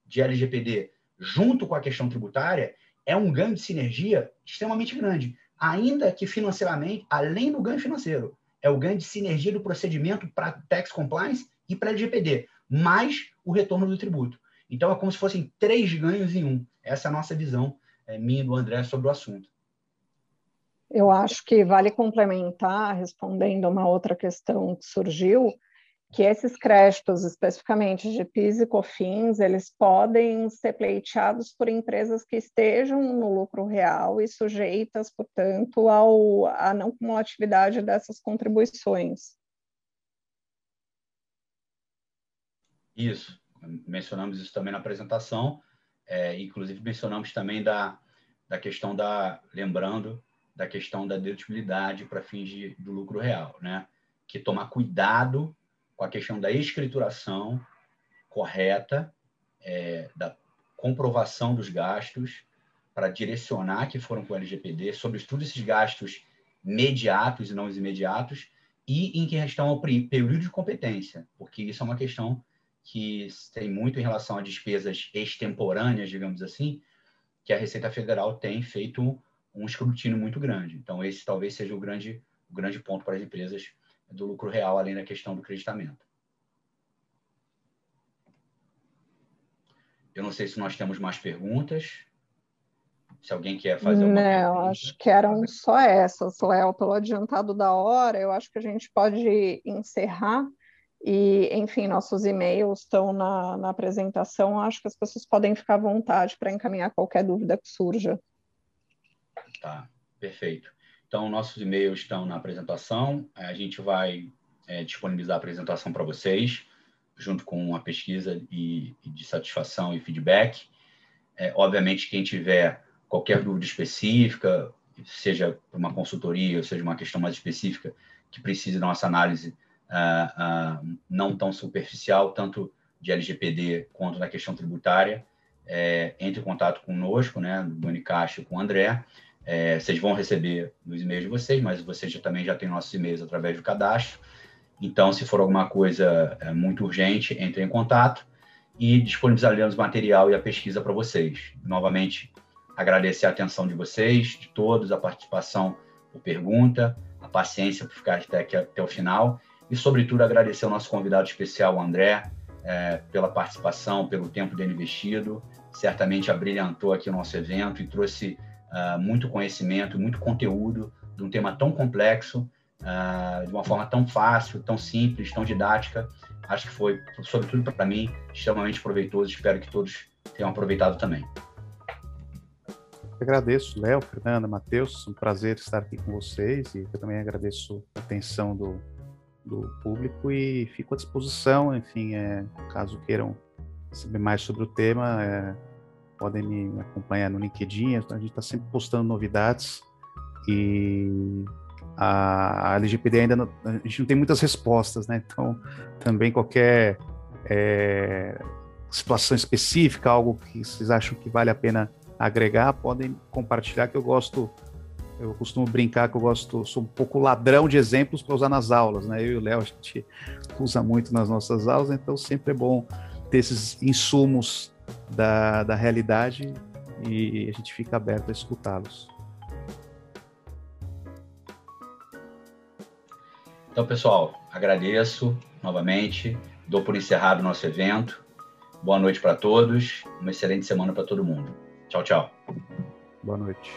de LGPD junto com a questão tributária, é um ganho de sinergia extremamente grande. Ainda que financeiramente, além do ganho financeiro, é o ganho de sinergia do procedimento para tax compliance e para LGPD, mais o retorno do tributo. Então, é como se fossem três ganhos em um. Essa é a nossa visão, é, minha e do André, sobre o assunto. Eu acho que vale complementar, respondendo uma outra questão que surgiu, que esses créditos, especificamente de PIS e COFINS, eles podem ser pleiteados por empresas que estejam no lucro real e sujeitas, portanto, ao, à não cumulatividade dessas contribuições. Isso, mencionamos isso também na apresentação, é, inclusive mencionamos também da, da questão da, lembrando, da questão da dedutibilidade para fins de, do lucro real, né? Que tomar cuidado com a questão da escrituração correta, é, da comprovação dos gastos, para direcionar que foram com o LGPD, sobre todos esses gastos mediatos e não os imediatos, e em questão ao período de competência, porque isso é uma questão que tem muito em relação a despesas extemporâneas, digamos assim, que a Receita Federal tem feito um escrutínio muito grande. Então, esse talvez seja o grande, o grande ponto para as empresas do lucro real, além da questão do creditamento. Eu não sei se nós temos mais perguntas. Se alguém quer fazer alguma não, pergunta. acho que eram só essas, Léo. Pelo adiantado da hora, eu acho que a gente pode encerrar. E, enfim, nossos e-mails estão na, na apresentação. Acho que as pessoas podem ficar à vontade para encaminhar qualquer dúvida que surja. Tá, perfeito. Então, nossos e-mails estão na apresentação. A gente vai é, disponibilizar a apresentação para vocês, junto com a pesquisa e, e de satisfação e feedback. É, obviamente, quem tiver qualquer dúvida específica, seja uma consultoria, seja uma questão mais específica, que precise da nossa análise não tão superficial, tanto de LGPD quanto na questão tributária, é, entre em contato conosco, né, do Unicash com o André. É, vocês vão receber nos e-mails de vocês, mas vocês já, também já têm nossos e-mails através do cadastro. Então, se for alguma coisa é, muito urgente, entre em contato e disponibilizaremos o material e a pesquisa para vocês. Novamente, agradecer a atenção de vocês, de todos, a participação por pergunta, a paciência por ficar até, aqui, até o final e, sobretudo, agradecer ao nosso convidado especial, o André, é, pela participação, pelo tempo dele investido. Certamente abrilhantou aqui o nosso evento e trouxe uh, muito conhecimento, muito conteúdo de um tema tão complexo, uh, de uma forma tão fácil, tão simples, tão didática. Acho que foi, sobretudo para mim, extremamente proveitoso. Espero que todos tenham aproveitado também. Agradeço, Léo, Fernanda, Matheus, um prazer estar aqui com vocês e eu também agradeço a atenção do, do público e fico à disposição, enfim, é, caso queiram saber mais sobre o tema, é, podem me acompanhar no LinkedIn, a gente está sempre postando novidades e a, a LGPD ainda não, a gente não tem muitas respostas, né? Então, também qualquer é, situação específica, algo que vocês acham que vale a pena agregar, podem compartilhar que eu gosto eu costumo brincar que eu gosto, sou um pouco ladrão de exemplos para usar nas aulas, né? Eu e o Léo a gente usa muito nas nossas aulas, então sempre é bom ter esses insumos da, da realidade e a gente fica aberto a escutá-los. Então, pessoal, agradeço novamente, dou por encerrado o nosso evento. Boa noite para todos, uma excelente semana para todo mundo. Tchau, tchau. Boa noite.